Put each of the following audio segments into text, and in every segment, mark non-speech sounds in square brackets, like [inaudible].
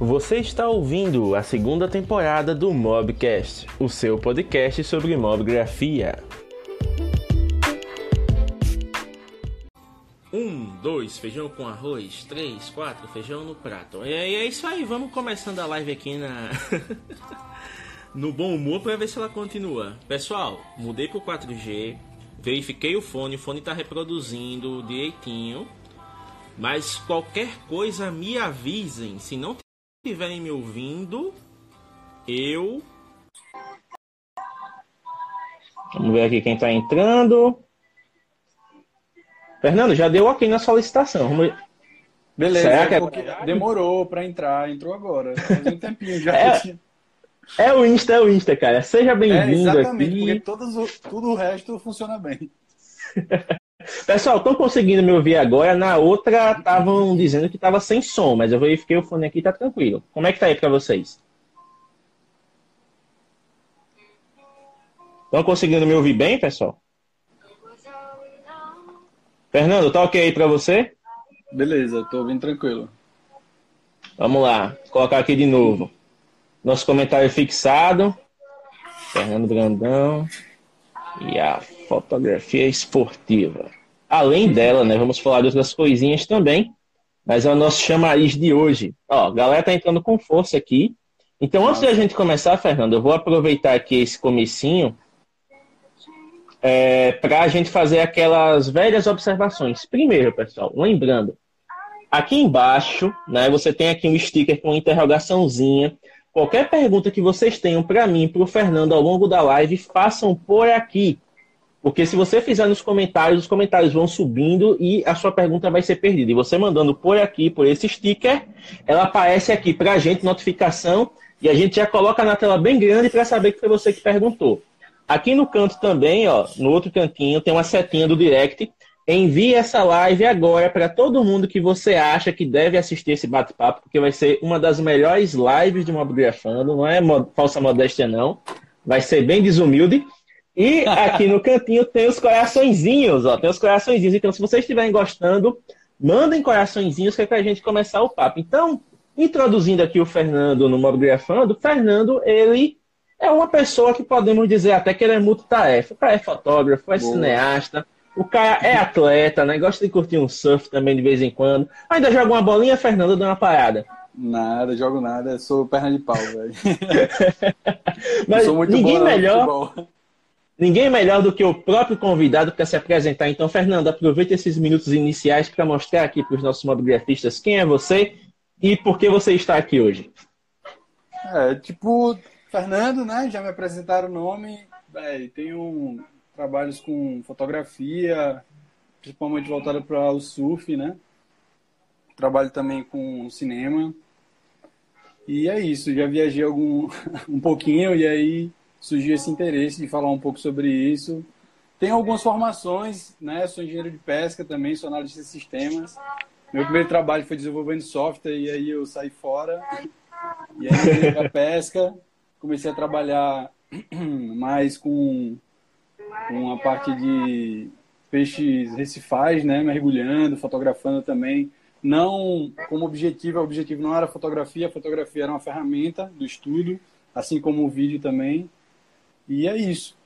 Você está ouvindo a segunda temporada do Mobcast, o seu podcast sobre mobgrafia. Um, dois, feijão com arroz. Três, quatro, feijão no prato. E é isso aí, vamos começando a live aqui na. [laughs] no bom humor para ver se ela continua. Pessoal, mudei pro 4G, verifiquei o fone, o fone está reproduzindo direitinho. Mas qualquer coisa me avisem. Se não estiverem me ouvindo, eu. Vamos ver aqui quem está entrando. Fernando, já deu ok na solicitação. Vamos... Beleza, é demorou para entrar, entrou agora. Faz um tempinho já. [laughs] é, é o Insta, é o Insta, cara. Seja bem-vindo é, exatamente, aqui. porque todos, tudo o resto funciona bem. [laughs] Pessoal, estão conseguindo me ouvir agora? Na outra estavam dizendo que estava sem som, mas eu verifiquei o fone aqui tá tranquilo. Como é que tá aí para vocês? Estão conseguindo me ouvir bem, pessoal? Fernando, tá ok aí para você? Beleza, tô ouvindo tranquilo. Vamos lá, colocar aqui de novo. Nosso comentário fixado. Fernando Brandão. E a fotografia esportiva. Além dela, né, vamos falar de outras coisinhas também, mas é o nosso chamariz de hoje. Ó, a galera tá entrando com força aqui. Então, antes da gente começar, Fernando, eu vou aproveitar aqui esse comecinho é, para a gente fazer aquelas velhas observações. Primeiro, pessoal, lembrando, aqui embaixo, né, você tem aqui um sticker com interrogaçãozinha. Qualquer pergunta que vocês tenham para mim, para o Fernando ao longo da live, façam por aqui. Porque se você fizer nos comentários, os comentários vão subindo e a sua pergunta vai ser perdida. E você mandando por aqui, por esse sticker, ela aparece aqui para a gente, notificação, e a gente já coloca na tela bem grande para saber que foi você que perguntou. Aqui no canto também, ó, no outro cantinho, tem uma setinha do direct. Envie essa live agora para todo mundo que você acha que deve assistir esse bate-papo, porque vai ser uma das melhores lives de Mobigrafando, não é falsa modéstia não. Vai ser bem desumilde. E aqui no cantinho tem os coraçõezinhos, ó. Tem os coraçõezinhos. Então, se vocês estiverem gostando, mandem coraçõezinhos que é pra gente começar o papo. Então, introduzindo aqui o Fernando no Mobigrafando, o Fernando, ele é uma pessoa que podemos dizer até que ele é multitarefa. O cara é fotógrafo, é Boa. cineasta, o cara é atleta, né? Gosta de curtir um surf também de vez em quando. Ainda joga uma bolinha, Fernando, dá uma parada. Nada, jogo nada, sou perna de pau, velho. [laughs] [laughs] Mas ninguém melhor. Ninguém melhor do que o próprio convidado para se apresentar. Então, Fernando, aproveite esses minutos iniciais para mostrar aqui para os nossos mobigrafistas quem é você e por que você está aqui hoje. É, tipo, Fernando, né? Já me apresentaram o nome. É, tenho trabalhos com fotografia, principalmente voltado para o surf, né? Trabalho também com cinema. E é isso, já viajei algum, [laughs] um pouquinho e aí surgiu esse interesse de falar um pouco sobre isso. Tenho algumas formações, né? Sou engenheiro de pesca também, sou analista de sistemas. Meu primeiro trabalho foi desenvolvendo software e aí eu saí fora. E aí a pesca, comecei a trabalhar [clears throat] mais com, com a parte de peixes recifais, né? Mergulhando, fotografando também. Não como objetivo, o objetivo não era fotografia, a fotografia era uma ferramenta do estudo, assim como o vídeo também. E é isso.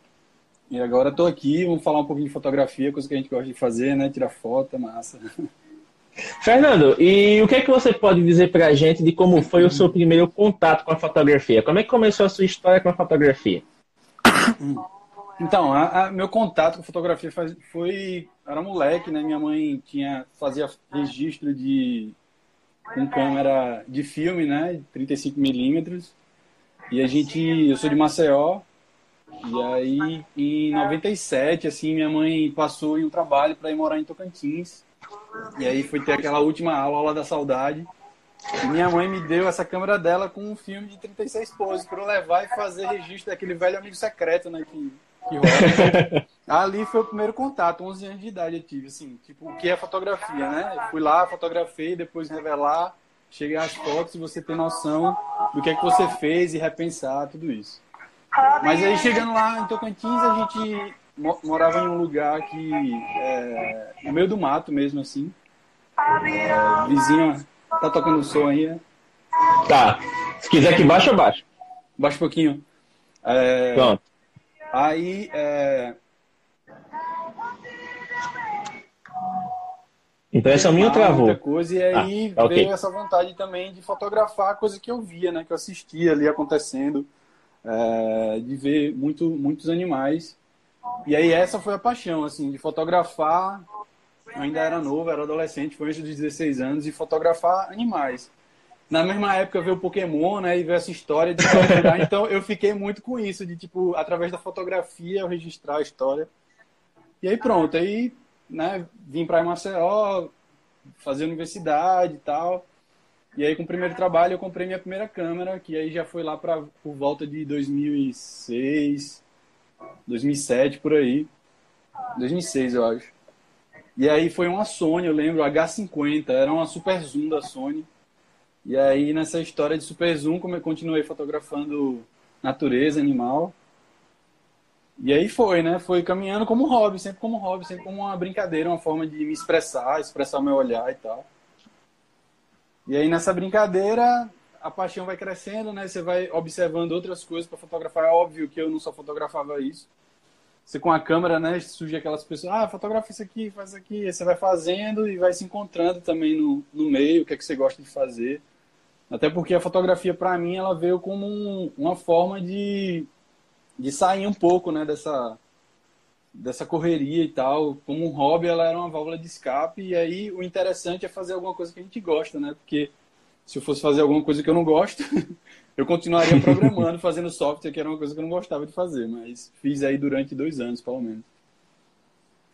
E agora estou aqui, vamos falar um pouquinho de fotografia, coisa que a gente gosta de fazer, né? Tirar foto, é massa. [laughs] Fernando, e o que é que você pode dizer para a gente de como foi o seu primeiro contato com a fotografia? Como é que começou a sua história com a fotografia? [coughs] Então, a, a, meu contato com fotografia foi, foi, era moleque, né? Minha mãe tinha fazia registro de com câmera de filme, né? 35 milímetros. E a gente, eu sou de Maceió, e aí, em 97, assim, minha mãe passou em um trabalho para ir morar em Tocantins. E aí foi ter aquela última aula, aula da saudade. E minha mãe me deu essa câmera dela com um filme de 36 poses para eu levar e fazer registro daquele velho amigo secreto, né, que, que rola. [laughs] Ali foi o primeiro contato, 11 anos de idade eu tive, assim, tipo, o que é fotografia, né? Eu fui lá, fotografei, depois revelar, chegar às fotos e você ter noção do que é que você fez e repensar tudo isso. Mas aí chegando lá em Tocantins, a gente morava em um lugar que é, no meio do mato mesmo assim. É, vizinho tá tocando som aí. Né? Tá. Se quiser que baixe, eu baixo. Baixa um pouquinho. É... Pronto. Aí, é... Então essa minha travou. Coisa, e aí ah, okay. veio essa vontade também de fotografar a coisa que eu via, né? Que eu assistia ali acontecendo, é... de ver muito, muitos animais. E aí essa foi a paixão, assim, de fotografar. Eu ainda era novo, era adolescente, foi antes dos 16 anos, e fotografar animais. Na mesma época veio o Pokémon, né? E veio essa história de capturar. [laughs] então eu fiquei muito com isso, de tipo, através da fotografia eu registrar a história. E aí pronto, aí, né, vim para Maceió, fazer universidade e tal. E aí com o primeiro trabalho eu comprei minha primeira câmera, que aí já foi lá para por volta de 2006, 2007 por aí. 2006, eu acho. E aí foi uma Sony, eu lembro, H50, era uma super zoom da Sony. E aí nessa história de super zoom, como eu continuei fotografando natureza, animal. E aí foi, né? Foi caminhando como hobby, sempre como hobby, sempre como uma brincadeira, uma forma de me expressar, expressar o meu olhar e tal. E aí nessa brincadeira, a paixão vai crescendo, né? Você vai observando outras coisas para fotografar. É óbvio que eu não só fotografava isso. Você com a câmera, né? Surge aquelas pessoas, ah, fotografa isso aqui, faz isso aqui. Aí você vai fazendo e vai se encontrando também no, no meio, o que é que você gosta de fazer. Até porque a fotografia, para mim, ela veio como um, uma forma de, de sair um pouco, né? Dessa, dessa correria e tal. Como um hobby, ela era uma válvula de escape. E aí, o interessante é fazer alguma coisa que a gente gosta, né? Porque se eu fosse fazer alguma coisa que eu não gosto, [laughs] eu continuaria programando, [laughs] fazendo software, que era uma coisa que eu não gostava de fazer, mas fiz aí durante dois anos, pelo menos.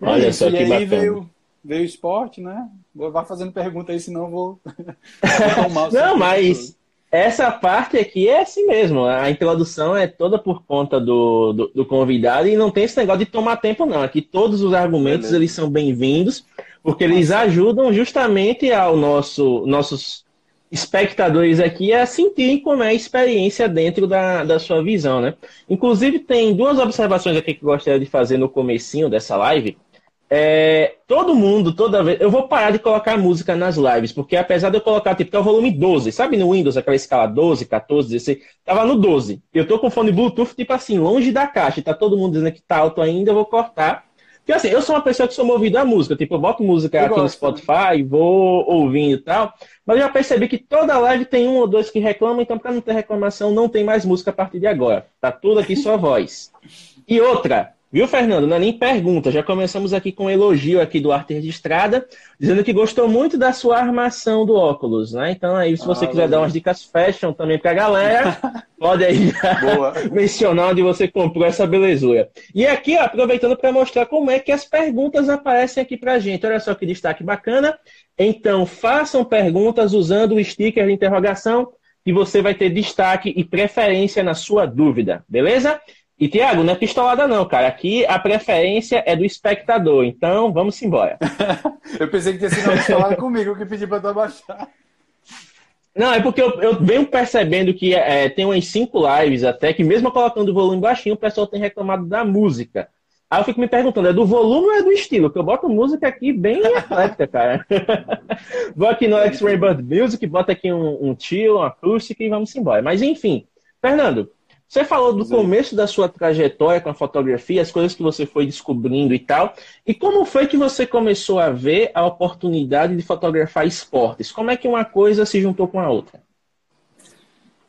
Olha é só e que aí bacana. veio, veio o esporte, né? Vá fazendo pergunta aí, senão eu vou. [laughs] não, mas essa parte aqui é assim mesmo. A introdução é toda por conta do, do, do, convidado e não tem esse negócio de tomar tempo, não. Aqui todos os argumentos eles são bem-vindos, porque eles ajudam justamente ao nosso nossos espectadores aqui a sentirem como é a experiência dentro da, da sua visão, né? Inclusive, tem duas observações aqui que eu gostaria de fazer no comecinho dessa live. É, todo mundo, toda vez. Eu vou parar de colocar música nas lives, porque apesar de eu colocar, tipo, tá o volume 12, sabe no Windows, aquela escala 12, 14, 16, tava no 12. Eu tô com fone Bluetooth, tipo assim, longe da caixa, tá todo mundo dizendo que tá alto ainda, eu vou cortar. Porque assim, eu sou uma pessoa que sou movido à música, tipo, eu boto música eu aqui gosto, no Spotify, vou ouvindo e tal, mas eu já percebi que toda live tem um ou dois que reclamam, então para não ter reclamação, não tem mais música a partir de agora. Tá tudo aqui só voz. E outra, Viu, Fernando? Não é nem pergunta. Já começamos aqui com um elogio aqui do Arte Registrada, dizendo que gostou muito da sua armação do óculos, né? Então aí, se você ah, quiser dar umas dicas fashion também pra galera, [laughs] pode aí [laughs] mencionar onde você comprou essa belezura. E aqui, ó, aproveitando para mostrar como é que as perguntas aparecem aqui pra gente. Olha só que destaque bacana. Então, façam perguntas usando o sticker de interrogação que você vai ter destaque e preferência na sua dúvida, beleza? E, Tiago, não é pistolada não, cara. Aqui a preferência é do espectador. Então, vamos embora. [laughs] eu pensei que tinha sido uma pistolada [laughs] comigo que pedi para tu abaixar. Não, é porque eu, eu venho percebendo que é, tem umas cinco lives até que, mesmo colocando o volume baixinho, o pessoal tem reclamado da música. Aí eu fico me perguntando, é do volume ou é do estilo? Porque eu boto música aqui bem eclética, cara. [laughs] Vou aqui no X-Ray Bird Music, bota aqui um, um chill, uma acústica e vamos embora. Mas enfim, Fernando, você falou do começo da sua trajetória com a fotografia, as coisas que você foi descobrindo e tal. E como foi que você começou a ver a oportunidade de fotografar esportes? Como é que uma coisa se juntou com a outra?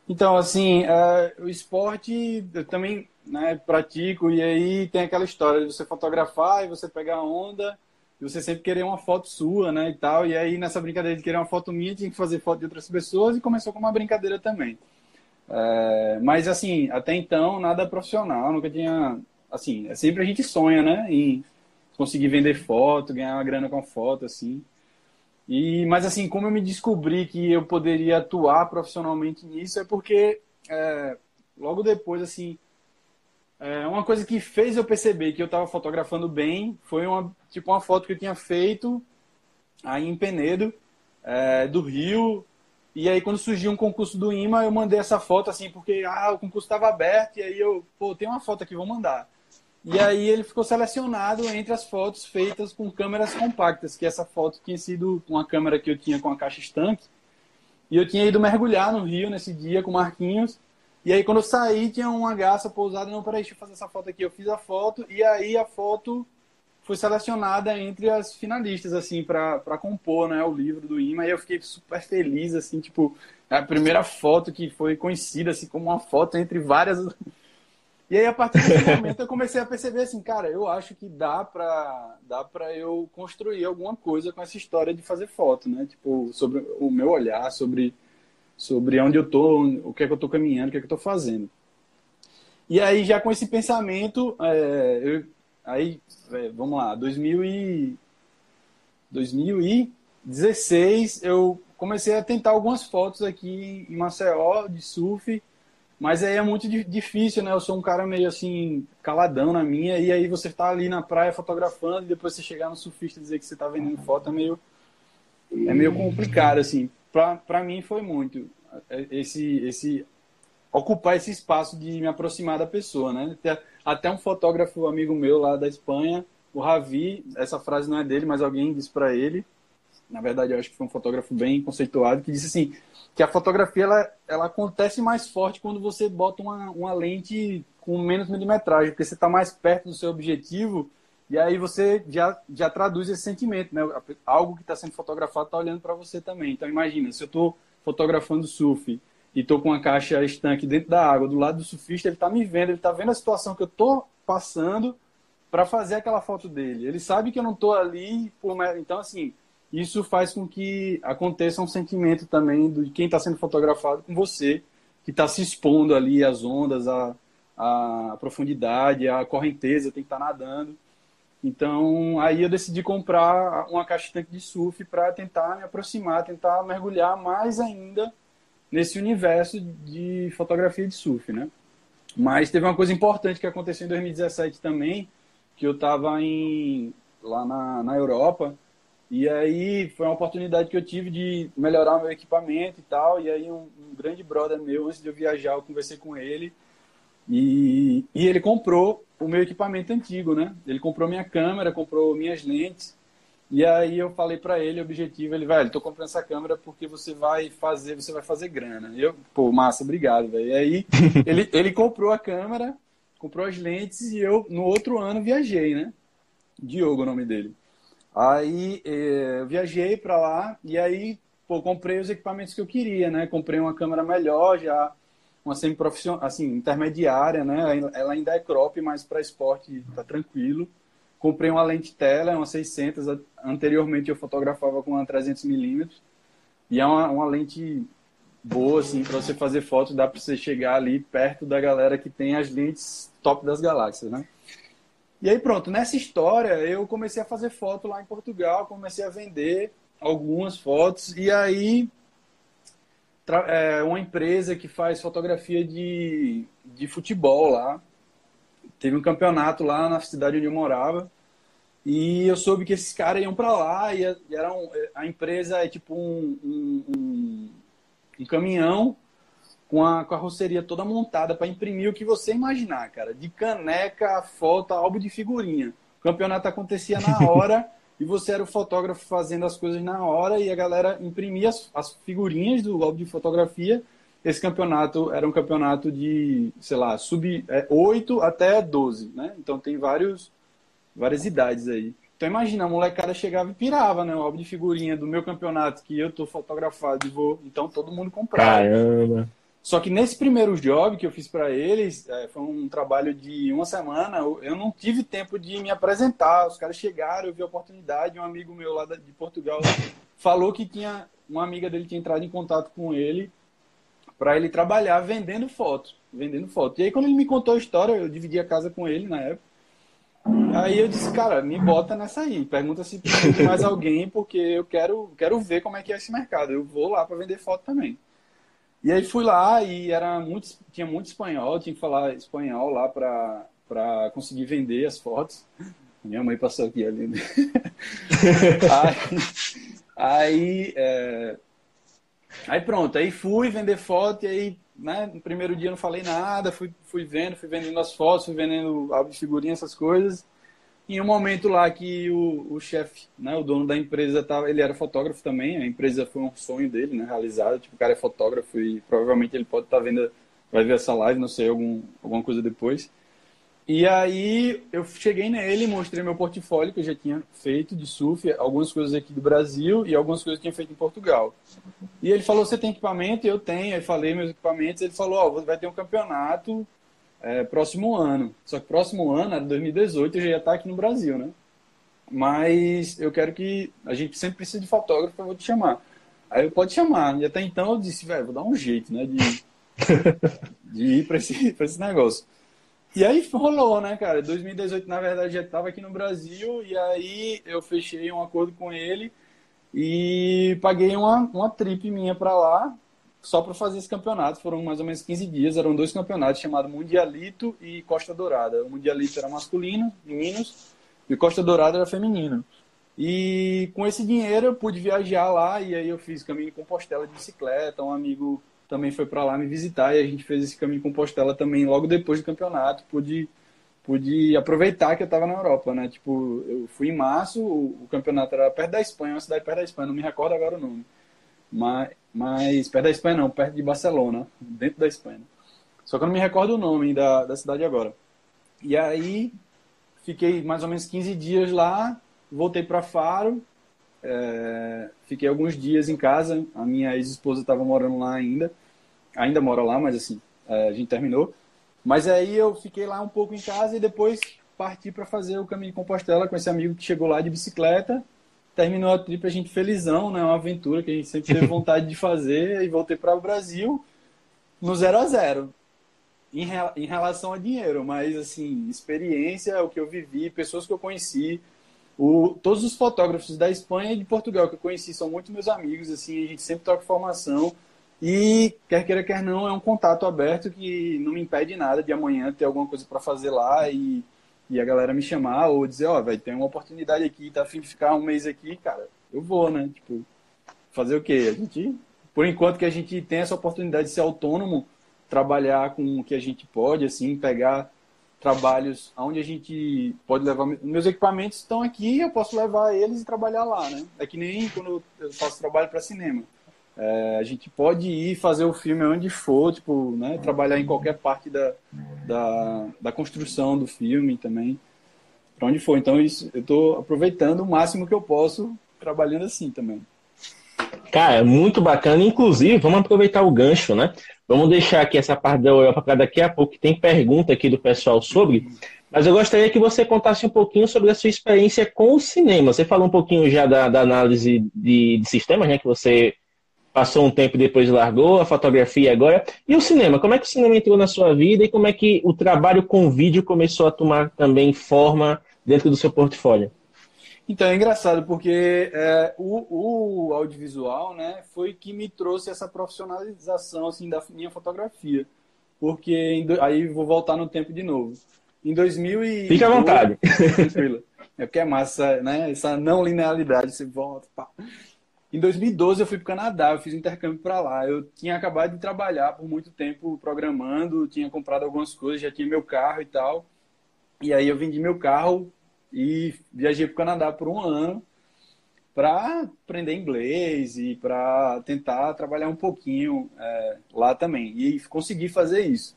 Então, assim, uh, o esporte eu também né, pratico, e aí tem aquela história de você fotografar e você pegar a onda, e você sempre querer uma foto sua, né, e tal. E aí, nessa brincadeira de querer uma foto minha, tinha que fazer foto de outras pessoas, e começou com uma brincadeira também. É, mas assim, até então nada profissional, nunca tinha, assim, é sempre a gente sonha, né, em conseguir vender foto, ganhar uma grana com foto, assim. E, mas assim, como eu me descobri que eu poderia atuar profissionalmente nisso é porque é, logo depois, assim, é, uma coisa que fez eu perceber que eu estava fotografando bem foi uma tipo uma foto que eu tinha feito aí em Penedo, é, do Rio, e aí, quando surgiu um concurso do IMA, eu mandei essa foto assim, porque ah, o concurso estava aberto, e aí eu, pô, tem uma foto aqui, vou mandar. E aí ele ficou selecionado entre as fotos feitas com câmeras compactas, que essa foto tinha sido uma câmera que eu tinha com a caixa estanque, E eu tinha ido mergulhar no rio nesse dia com Marquinhos. E aí, quando eu saí, tinha uma garça pousada. Não, peraí, deixa eu fazer essa foto aqui. Eu fiz a foto e aí a foto foi selecionada entre as finalistas, assim, para compor, né, o livro do IMA. E eu fiquei super feliz, assim, tipo, a primeira foto que foi conhecida, assim, como uma foto entre várias. [laughs] E aí, a partir desse momento, eu comecei a perceber, assim, cara, eu acho que dá pra, dá pra eu construir alguma coisa com essa história de fazer foto, né? Tipo, sobre o meu olhar, sobre sobre onde eu tô, o que é que eu tô caminhando, o que é que eu tô fazendo. E aí, já com esse pensamento, é, eu, aí, é, vamos lá, 2000 e, 2016, eu comecei a tentar algumas fotos aqui em Maceió, de surf, mas aí é muito difícil, né? Eu sou um cara meio assim, caladão na minha, e aí você tá ali na praia fotografando, e depois você chegar no surfista e dizer que você tá vendendo foto é meio, é meio complicado, assim para mim foi muito é, esse esse ocupar esse espaço de me aproximar da pessoa, né? Até um fotógrafo amigo meu lá da Espanha, o Ravi, essa frase não é dele, mas alguém disse para ele, na verdade eu acho que foi um fotógrafo bem conceituado, que disse assim, que a fotografia ela, ela acontece mais forte quando você bota uma, uma lente com menos milimetragem, porque você está mais perto do seu objetivo e aí você já, já traduz esse sentimento, né? Algo que está sendo fotografado está olhando para você também. Então imagina, se eu estou fotografando surf e estou com uma caixa estanque dentro da água, do lado do surfista, ele está me vendo, ele está vendo a situação que eu estou passando para fazer aquela foto dele. Ele sabe que eu não estou ali por então assim isso faz com que aconteça um sentimento também de quem está sendo fotografado com você, que está se expondo ali às ondas, à, à profundidade, à correnteza, tem que estar tá nadando. Então, aí eu decidi comprar uma caixa de tanque de surf para tentar me aproximar, tentar mergulhar mais ainda nesse universo de fotografia de surf, né? Mas teve uma coisa importante que aconteceu em 2017 também, que eu estava em lá na, na Europa, e aí foi uma oportunidade que eu tive de melhorar meu equipamento e tal, e aí um, um grande brother meu, antes de eu viajar, eu conversei com ele, e, e ele comprou o meu equipamento antigo, né? Ele comprou minha câmera, comprou minhas lentes. E aí eu falei para ele, o objetivo, ele, velho, tô comprando essa câmera porque você vai fazer, você vai fazer grana. E eu, pô, massa, obrigado, velho. E aí [laughs] ele, ele comprou a câmera, comprou as lentes e eu no outro ano viajei, né? Diogo, o nome dele. Aí eh, eu viajei para lá e aí, pô, comprei os equipamentos que eu queria, né? Comprei uma câmera melhor, já uma semi-profissional, assim, intermediária, né? Ela ainda é crop, mas para esporte tá tranquilo. Comprei uma lente tela, uma 600. Anteriormente eu fotografava com uma 300 milímetros. E é uma, uma lente boa, assim, para você fazer foto, dá para você chegar ali perto da galera que tem as lentes top das galáxias, né? E aí pronto, nessa história eu comecei a fazer foto lá em Portugal, comecei a vender algumas fotos e aí é uma empresa que faz fotografia de, de futebol lá. Teve um campeonato lá na cidade onde eu morava. E eu soube que esses caras iam para lá e era um, a empresa é tipo um, um, um, um caminhão com a carroceria toda montada para imprimir o que você imaginar, cara. De caneca, foto, álbum de figurinha. O campeonato acontecia na [laughs] hora e você era o fotógrafo fazendo as coisas na hora e a galera imprimia as, as figurinhas do álbum de fotografia. Esse campeonato era um campeonato de, sei lá, sub é, 8 até 12, né? Então tem vários, várias idades aí. Então imagina, a molecada chegava e pirava, né? O álbum de figurinha do meu campeonato que eu tô fotografado e vou. Então todo mundo comprava. Caramba! Só que nesse primeiro job que eu fiz para eles, é, foi um trabalho de uma semana, eu não tive tempo de me apresentar. Os caras chegaram, eu vi a oportunidade, um amigo meu lá de Portugal falou que tinha uma amiga dele tinha entrado em contato com ele para ele trabalhar vendendo fotos, vendendo fotos. E aí quando ele me contou a história, eu dividi a casa com ele na época. Aí eu disse, cara, me bota nessa aí. Pergunta se tem mais alguém, porque eu quero, quero ver como é que é esse mercado. Eu vou lá para vender foto também. E aí fui lá e era muito, tinha muito espanhol, tinha que falar espanhol lá para para conseguir vender as fotos. Minha mãe passou aqui ali. Né? [laughs] aí, aí, é... aí, pronto, aí fui vender foto e aí, né, no primeiro dia não falei nada, fui, fui vendo, fui vendendo as fotos, fui vendendo álbum de figurinha, essas coisas. Em um momento lá que o, o chefe, né, o dono da empresa, tava, ele era fotógrafo também, a empresa foi um sonho dele, né, realizado. Tipo, o cara é fotógrafo e provavelmente ele pode estar tá vendo, vai ver essa live, não sei, algum, alguma coisa depois. E aí eu cheguei nele, mostrei meu portfólio que eu já tinha feito de surf, algumas coisas aqui do Brasil e algumas coisas que eu tinha feito em Portugal. E ele falou: Você tem equipamento? Eu tenho. Aí falei meus equipamentos. Ele falou: Ó, oh, vai ter um campeonato é, próximo ano. Só que próximo ano, era 2018, eu já ia estar aqui no Brasil, né? Mas eu quero que. A gente sempre precisa de fotógrafo, eu vou te chamar. Aí eu pode chamar. E até então eu disse: Velho, vou dar um jeito, né? De, [laughs] de ir para esse, esse negócio. E aí rolou, né, cara? 2018, na verdade, já estava aqui no Brasil, e aí eu fechei um acordo com ele e paguei uma, uma trip minha para lá, só para fazer esse campeonato. Foram mais ou menos 15 dias, eram dois campeonatos chamados Mundialito e Costa Dourada. O Mundialito era masculino, meninos, e Costa Dourada era feminino. E com esse dinheiro eu pude viajar lá, e aí eu fiz caminho de Compostela de bicicleta, um amigo também foi para lá me visitar e a gente fez esse caminho com Compostela também logo depois do campeonato. Pude, pude aproveitar que eu estava na Europa, né? Tipo, eu fui em março, o, o, campeonato era perto da Espanha, uma cidade perto da Espanha, não me recordo agora o nome. Mas, mas perto da Espanha não, perto de Barcelona, dentro da Espanha. Só que eu não me recordo o nome da, da cidade agora. E aí fiquei mais ou menos 15 dias lá, voltei para Faro, é, fiquei alguns dias em casa. A minha ex-esposa estava morando lá ainda. Ainda mora lá, mas assim, é, a gente terminou. Mas aí eu fiquei lá um pouco em casa e depois parti para fazer o caminho de Compostela com esse amigo que chegou lá de bicicleta. Terminou a trip, a gente felizão, né? Uma aventura que a gente sempre teve [laughs] vontade de fazer. E voltei para o Brasil no zero a zero em, em relação a dinheiro, mas assim, experiência, o que eu vivi, pessoas que eu conheci, o, todos os fotógrafos da Espanha e de Portugal que eu conheci são muito meus amigos, assim, a gente sempre toca formação e quer queira quer não é um contato aberto que não me impede nada de amanhã ter alguma coisa para fazer lá e, e a galera me chamar ou dizer, ó, oh, vai ter uma oportunidade aqui, tá afim de ficar um mês aqui, cara, eu vou, né? Tipo, fazer o quê? A gente, por enquanto que a gente tem essa oportunidade de ser autônomo, trabalhar com o que a gente pode, assim, pegar trabalhos onde a gente pode levar. Meus equipamentos estão aqui, eu posso levar eles e trabalhar lá, né? É que nem quando eu faço trabalho para cinema. É, a gente pode ir fazer o filme onde for, tipo, né? Trabalhar em qualquer parte da, da, da construção do filme também, para onde for. Então, isso, eu estou aproveitando o máximo que eu posso trabalhando assim também. Cara, é muito bacana. Inclusive, vamos aproveitar o gancho, né? Vamos deixar aqui essa parte da Europa para daqui a pouco, que tem pergunta aqui do pessoal sobre. Mas eu gostaria que você contasse um pouquinho sobre a sua experiência com o cinema. Você falou um pouquinho já da, da análise de, de, sistemas, né? Que você passou um tempo depois largou, a fotografia agora. E o cinema? Como é que o cinema entrou na sua vida e como é que o trabalho com vídeo começou a tomar também forma dentro do seu portfólio? Então, é engraçado, porque é, o, o, audiovisual né, foi que me trouxe essa profissionalização assim, da minha fotografia. Porque, aí vou voltar no tempo de novo. Em 2000 e... Fique à vontade. [laughs] Tranquilo. É porque é massa, né? Essa não linearidade, você volta, pá. Em 2012 eu fui para o Canadá, eu fiz um intercâmbio para lá. Eu tinha acabado de trabalhar por muito tempo programando, tinha comprado algumas coisas, já tinha meu carro e tal. E aí eu vendi meu carro e viajei para o Canadá por um ano para aprender inglês e para tentar trabalhar um pouquinho é, lá também. E consegui fazer isso.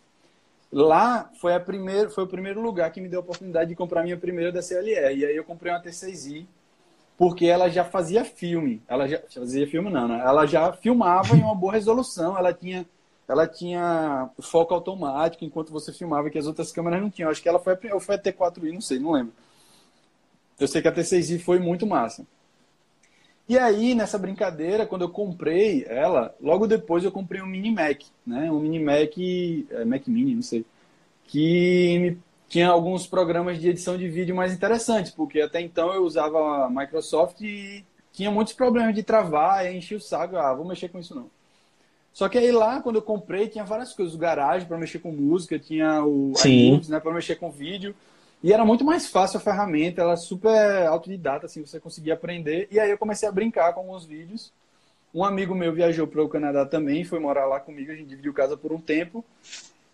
Lá foi, a primeiro, foi o primeiro lugar que me deu a oportunidade de comprar minha primeira DSLR. E aí eu comprei uma T6i, porque ela já fazia filme. Ela já fazia filme, não, né? Ela já filmava em uma boa resolução. Ela tinha, ela tinha foco automático enquanto você filmava, que as outras câmeras não tinham. Acho que ela foi a, foi a T4i, não sei, não lembro. Eu sei que a T6i foi muito massa. E aí, nessa brincadeira, quando eu comprei ela, logo depois eu comprei um Mini Mac, né? Um Mini Mac, é, Mac Mini, não sei, que tinha alguns programas de edição de vídeo mais interessantes, porque até então eu usava a Microsoft e tinha muitos problemas de travar, enchia o saco, ah, vou mexer com isso não. Só que aí lá, quando eu comprei, tinha várias coisas, o garagem para mexer com música, tinha o iMovies, né, para mexer com vídeo. E era muito mais fácil a ferramenta, ela é super autodidata, assim, você conseguia aprender. E aí eu comecei a brincar com alguns vídeos. Um amigo meu viajou para o Canadá também, foi morar lá comigo, a gente dividiu casa por um tempo.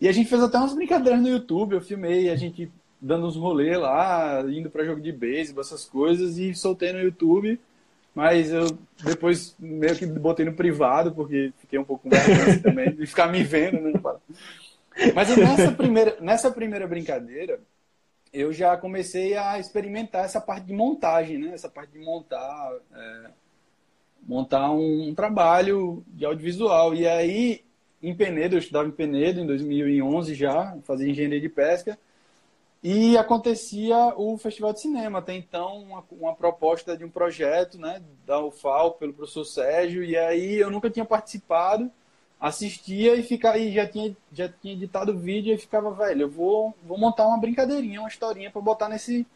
E a gente fez até umas brincadeiras no YouTube, eu filmei, a gente dando uns rolês lá, indo para jogo de beisebol, essas coisas, e soltei no YouTube. Mas eu depois meio que botei no privado, porque fiquei um pouco mais também, de ficar me vendo, né? [laughs] Mas nessa primeira, nessa primeira brincadeira, eu já comecei a experimentar essa parte de montagem, né? Essa parte de montar, é, montar um, um, trabalho de audiovisual. E aí, em Penedo, eu estudava em Penedo em 2011 já, fazia engenharia de pesca. E acontecia o Festival de Cinema, até então uma, uma, proposta de um projeto né, da UFAL pelo professor Sérgio, e aí eu nunca tinha participado, assistia e, ficava, e já, tinha, já tinha editado o vídeo e ficava, velho, eu vou, vou montar uma brincadeirinha, uma historinha para botar nesse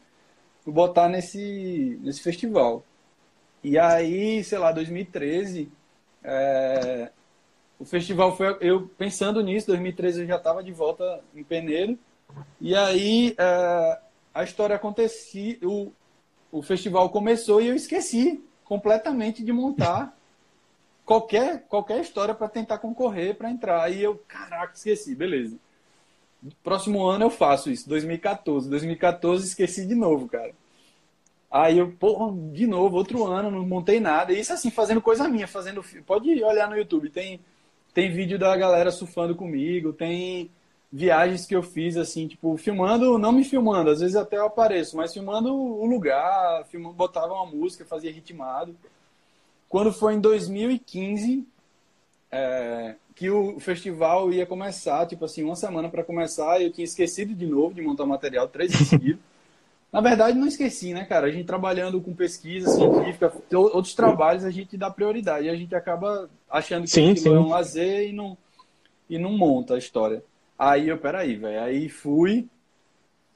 botar nesse, nesse festival. E aí, sei lá, 2013, é, o festival foi eu pensando nisso, 2013 eu já estava de volta em Peneiro, e aí é, a história acontecia, o, o festival começou e eu esqueci completamente de montar qualquer, qualquer história para tentar concorrer, para entrar. Aí eu, caraca, esqueci, beleza. Próximo ano eu faço isso, 2014. 2014 esqueci de novo, cara. Aí eu, porra, de novo, outro ano, não montei nada. Isso assim, fazendo coisa minha, fazendo. Pode olhar no YouTube, tem, tem vídeo da galera surfando comigo, tem viagens que eu fiz, assim, tipo, filmando, não me filmando, às vezes até eu apareço, mas filmando o lugar, filmando, botava uma música, fazia ritmado. Quando foi em 2015, é, que o festival ia começar, tipo assim, uma semana para começar, eu tinha esquecido de novo de montar o material três dias seguidos. [laughs] Na verdade, não esqueci, né, cara? A gente trabalhando com pesquisa científica, outros trabalhos, a gente dá prioridade. E a gente acaba achando que sim, sim. é um lazer e não, e não monta a história. Aí eu, peraí, velho. Aí fui,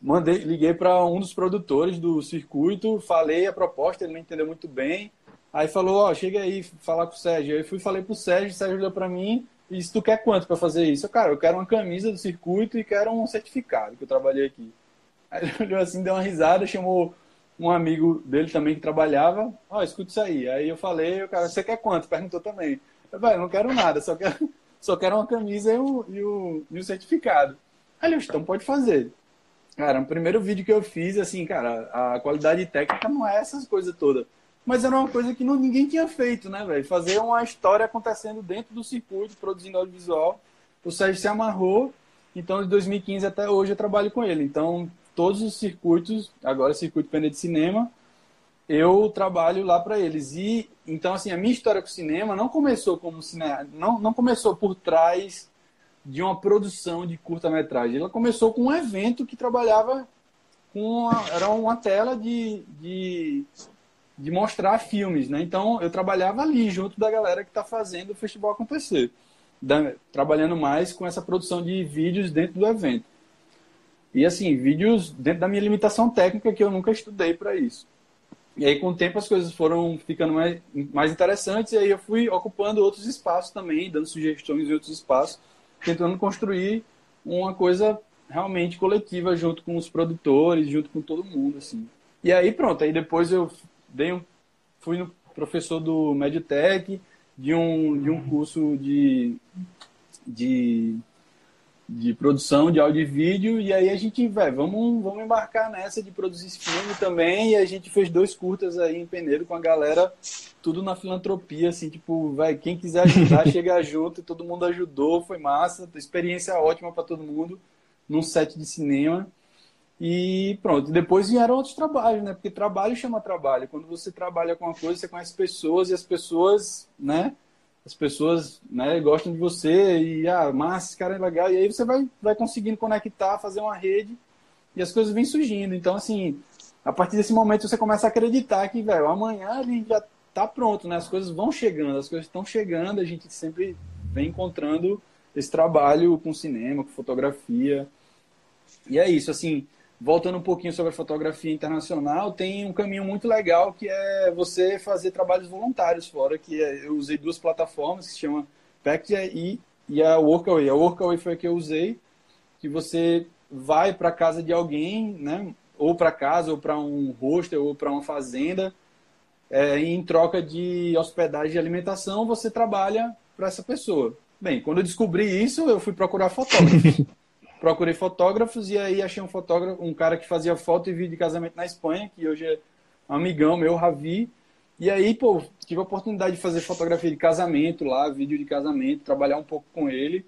mandei, liguei para um dos produtores do circuito, falei a proposta, ele não entendeu muito bem. Aí falou, ó, chega aí falar com o Sérgio. Aí fui falei pro Sérgio, o Sérgio olhou para mim e disse, tu quer quanto para fazer isso? Eu, cara, eu quero uma camisa do circuito e quero um certificado que eu trabalhei aqui. Aí ele [laughs] olhou assim, deu uma risada, chamou um amigo dele também que trabalhava, ó, oh, escuta isso aí. Aí eu falei, o cara, você quer quanto? Perguntou também. Eu falei, não quero nada, só quero, [laughs] só quero uma camisa e o, e o, e o certificado. Aí ele, então pode fazer. Cara, o primeiro vídeo que eu fiz, assim, cara, a qualidade técnica não é essas coisas todas mas era uma coisa que não, ninguém tinha feito, né, velho? Fazer uma história acontecendo dentro do circuito, produzindo audiovisual. O Sérgio se amarrou, então de 2015 até hoje eu trabalho com ele. Então, todos os circuitos, agora circuito Pena de Cinema, eu trabalho lá para eles. E então assim, a minha história com o cinema não começou como cinema, não, não começou por trás de uma produção de curta-metragem. Ela começou com um evento que trabalhava com uma, era uma tela de, de de mostrar filmes, né? Então eu trabalhava ali junto da galera que está fazendo o festival acontecer, da, trabalhando mais com essa produção de vídeos dentro do evento. E assim, vídeos dentro da minha limitação técnica que eu nunca estudei para isso. E aí com o tempo as coisas foram ficando mais, mais interessantes e aí eu fui ocupando outros espaços também, dando sugestões em outros espaços, tentando construir uma coisa realmente coletiva junto com os produtores, junto com todo mundo, assim. E aí pronto, aí depois eu dei um, fui no professor do Meditech, de um, de um curso de, de, de produção de áudio e vídeo, e aí a gente, vai vamos, vamos embarcar nessa de produzir esse filme também, e a gente fez dois curtas aí em Peneiro com a galera, tudo na filantropia, assim, tipo, vai, quem quiser ajudar, [laughs] chega junto, todo mundo ajudou, foi massa, experiência ótima para todo mundo, num set de cinema, e pronto, depois vieram outros trabalhos, né? Porque trabalho chama trabalho. Quando você trabalha com uma coisa, você conhece pessoas e as pessoas, né? As pessoas né, gostam de você e, ah, massa, esse cara é legal. E aí você vai, vai conseguindo conectar, fazer uma rede e as coisas vêm surgindo. Então, assim, a partir desse momento você começa a acreditar que, velho, amanhã ele já tá pronto, né? As coisas vão chegando, as coisas estão chegando, a gente sempre vem encontrando esse trabalho com cinema, com fotografia. E é isso, assim, voltando um pouquinho sobre a fotografia internacional, tem um caminho muito legal que é você fazer trabalhos voluntários fora, que é, eu usei duas plataformas que se chama Pactia e, e a Workaway. A Workaway foi a que eu usei, que você vai para casa de alguém, né, ou para casa, ou para um hostel, ou para uma fazenda, é, em troca de hospedagem e alimentação, você trabalha para essa pessoa. Bem, quando eu descobri isso, eu fui procurar fotógrafo. [laughs] procurei fotógrafos e aí achei um fotógrafo, um cara que fazia foto e vídeo de casamento na Espanha, que hoje é um amigão meu, Ravi. E aí, pô, tive a oportunidade de fazer fotografia de casamento lá, vídeo de casamento, trabalhar um pouco com ele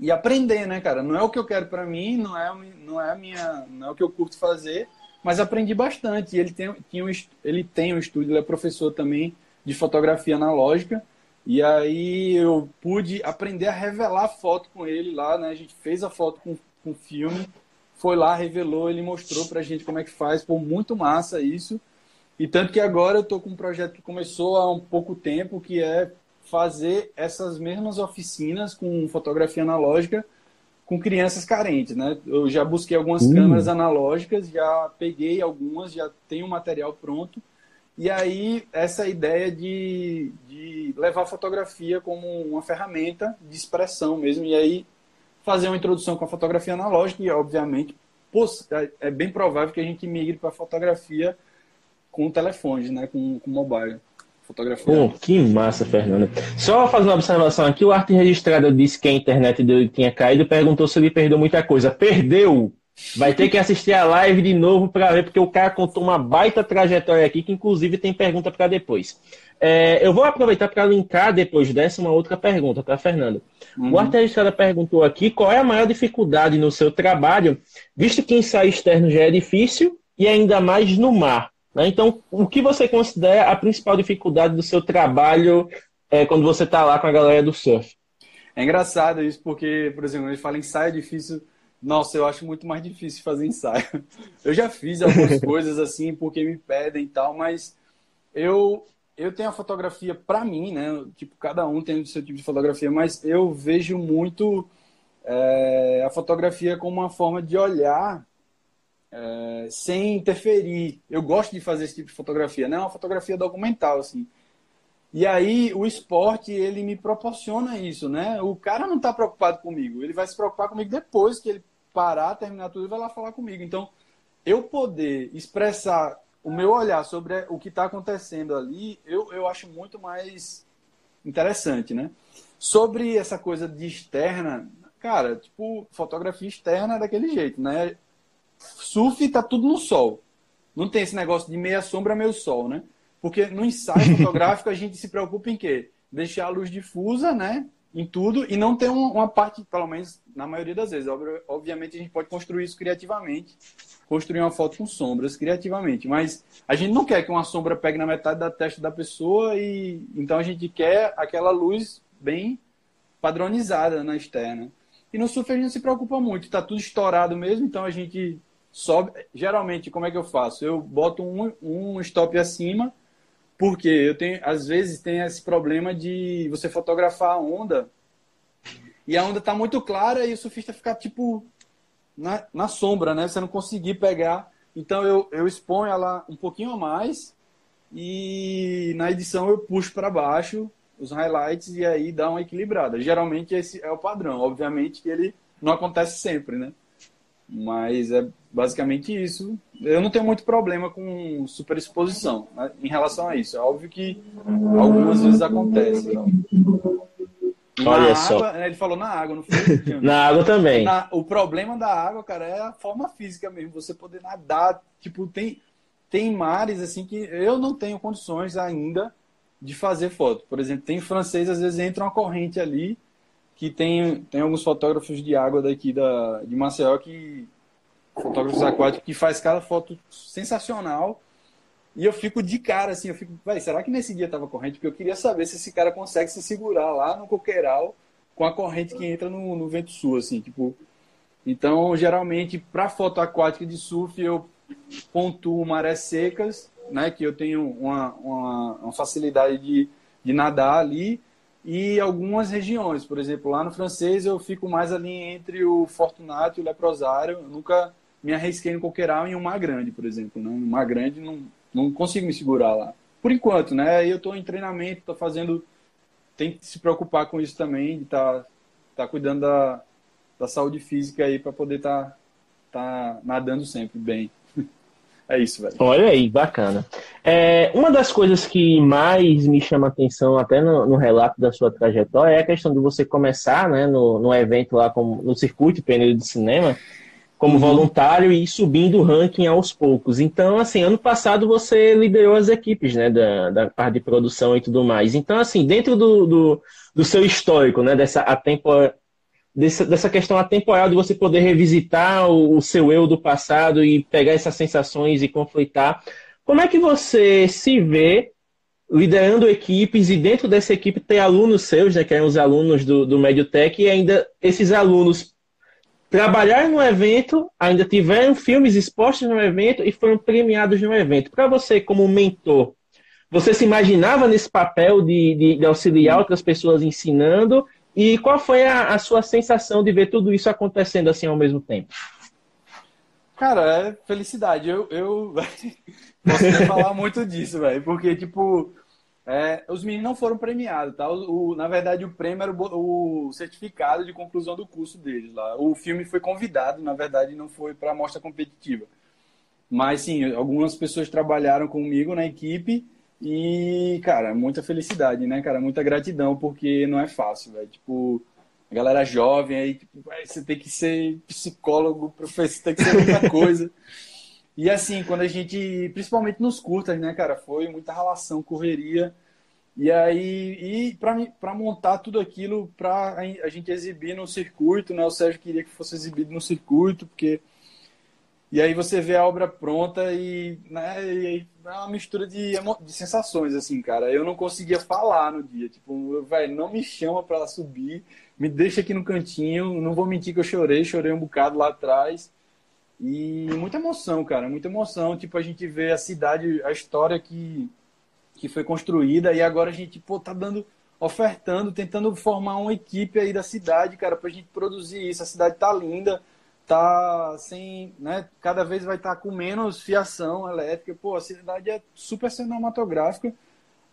e aprender, né, cara? Não é o que eu quero para mim, não é, não é a minha, não é o que eu curto fazer, mas aprendi bastante. E ele tem, tinha um, ele tem um estúdio, ele é professor também de fotografia analógica. E aí eu pude aprender a revelar foto com ele lá, né? A gente fez a foto com, com filme, foi lá, revelou, ele mostrou pra gente como é que faz, foi muito massa isso. E tanto que agora eu tô com um projeto que começou há um pouco tempo, que é fazer essas mesmas oficinas com fotografia analógica com crianças carentes, né? Eu já busquei algumas hum. câmeras analógicas, já peguei algumas, já tenho o material pronto. E aí, essa ideia de, de levar a fotografia como uma ferramenta de expressão mesmo. E aí, fazer uma introdução com a fotografia analógica e, obviamente, é, é bem provável que a gente migre para a fotografia com telefones, né? Com, com mobile fotografia. Pô, que massa, Fernando. Só fazendo uma observação aqui, o arte registrado disse que a internet dele tinha caído perguntou se ele perdeu muita coisa. Perdeu! Vai ter que assistir a live de novo para ver, porque o cara contou uma baita trajetória aqui, que inclusive tem pergunta para depois. É, eu vou aproveitar para linkar depois dessa uma outra pergunta para Fernando. Uhum. O registrado perguntou aqui qual é a maior dificuldade no seu trabalho, visto que ensaio externo já é difícil e ainda mais no mar. Né? Então, o que você considera a principal dificuldade do seu trabalho é, quando você está lá com a galera do surf? É engraçado isso, porque, por exemplo, ele fala ensaio é difícil. Nossa, eu acho muito mais difícil fazer ensaio. [laughs] Eu já fiz algumas [laughs] coisas assim, porque me pedem e tal, mas eu eu tenho a fotografia para mim, né? Tipo, cada um tem o seu tipo de fotografia, mas eu vejo muito é, a fotografia como uma forma de olhar é, sem interferir. Eu gosto de fazer esse tipo de fotografia, não é uma fotografia documental, assim. E aí o esporte, ele me proporciona isso, né? O cara não está preocupado comigo, ele vai se preocupar comigo depois que ele parar, terminar tudo e vai lá falar comigo. Então, eu poder expressar o meu olhar sobre o que está acontecendo ali, eu, eu acho muito mais interessante, né? Sobre essa coisa de externa, cara, tipo, fotografia externa é daquele jeito, né? surf tá tudo no sol. Não tem esse negócio de meia sombra, meio sol, né? Porque no ensaio [laughs] fotográfico a gente se preocupa em quê? Deixar a luz difusa, né? Em tudo e não ter uma parte, pelo menos na maioria das vezes. Obviamente a gente pode construir isso criativamente, construir uma foto com sombras criativamente, mas a gente não quer que uma sombra pegue na metade da testa da pessoa e então a gente quer aquela luz bem padronizada na externa. E no surf a gente se preocupa muito, está tudo estourado mesmo, então a gente sobe. Geralmente, como é que eu faço? Eu boto um, um stop acima, porque eu tenho, às vezes, tem esse problema de você fotografar a onda e a onda está muito clara e o surfista ficar tipo na, na sombra, né? Você não conseguir pegar. Então eu, eu exponho ela um pouquinho a mais e na edição eu puxo para baixo os highlights e aí dá uma equilibrada. Geralmente esse é o padrão. Obviamente que ele não acontece sempre, né? Mas é basicamente isso. Eu não tenho muito problema com superexposição né, em relação a isso. É óbvio que algumas vezes acontece. Então. Olha só. Água, né, ele falou na água, não foi? [laughs] na água também. Na, o problema da água, cara, é a forma física mesmo. Você poder nadar. Tipo, tem, tem mares assim que eu não tenho condições ainda de fazer foto. Por exemplo, tem francês, às vezes entra uma corrente ali que tem, tem alguns fotógrafos de água daqui da, de Maceió que fotógrafos aquáticos que faz cada foto sensacional. E eu fico de cara assim, eu fico, vai, será que nesse dia tava corrente? Porque eu queria saber se esse cara consegue se segurar lá no coqueiral com a corrente que entra no, no vento sul, assim, tipo. Então, geralmente, para foto aquática de surf, eu pontuo marés secas, né? Que eu tenho uma, uma, uma facilidade de, de nadar ali e algumas regiões. Por exemplo, lá no francês eu fico mais ali entre o Fortunato e o Leprosário. Eu nunca me arrisquei no coqueiral em um mar grande, por exemplo. Né? Mar grande não, não consigo me segurar lá. Por enquanto, né? Eu estou em treinamento, estou fazendo. Tem que se preocupar com isso também, de estar tá, tá cuidando da, da saúde física aí para poder estar tá, tá nadando sempre bem. É isso, velho. Olha aí, bacana. É, uma das coisas que mais me chama atenção, até no, no, relato da sua trajetória, é a questão de você começar né, no, no evento lá, como, no circuito pioneiro de cinema, como uhum. voluntário e subindo o ranking aos poucos. Então, assim, ano passado você liderou as equipes, né, da, da parte de produção e tudo mais. Então, assim, dentro do, do, do seu histórico, né, dessa, atempor, dessa, dessa questão atemporal de você poder revisitar o, o seu eu do passado e pegar essas sensações e conflitar, como é que você se vê liderando equipes e dentro dessa equipe ter alunos seus, né, que eram os alunos do, do Mediotech, e ainda esses alunos trabalharam no evento, ainda tiveram filmes expostos no evento e foram premiados no evento. Para você, como mentor, você se imaginava nesse papel de, de, de, auxiliar outras pessoas ensinando? E qual foi a, a, sua sensação de ver tudo isso acontecendo assim ao mesmo tempo? Cara, é felicidade. Eu, eu [laughs] posso falar muito disso, velho. Porque, tipo, é, os meninos não foram premiados, tá? O, o, na verdade, o prêmio era o, o, certificado de conclusão do curso deles lá. O filme foi convidado, na verdade, não foi para a mostra competitiva. Mas, sim, algumas pessoas trabalharam comigo na equipe e, cara, muita felicidade, né, cara? Muita gratidão, porque não é fácil, velho. Tipo, a galera jovem aí, tipo, você tem que ser psicólogo, professor, tem que ser muita [laughs] coisa. E assim, quando a gente, principalmente nos curtas, né, cara, foi muita relação, correria. E aí, e para montar tudo aquilo para a gente exibir no circuito, né? O Sérgio queria que fosse exibido no circuito, porque e aí você vê a obra pronta e, né, e é uma mistura de, de sensações, assim, cara. Eu não conseguia falar no dia, tipo, velho, não me chama para subir, me deixa aqui no cantinho, não vou mentir que eu chorei, chorei um bocado lá atrás. E muita emoção, cara, muita emoção. Tipo, a gente vê a cidade, a história que, que foi construída e agora a gente, pô, tá dando, ofertando, tentando formar uma equipe aí da cidade, cara, pra gente produzir isso. A cidade tá linda, tá sem, né, cada vez vai estar tá com menos fiação elétrica. Pô, a cidade é super cinematográfica.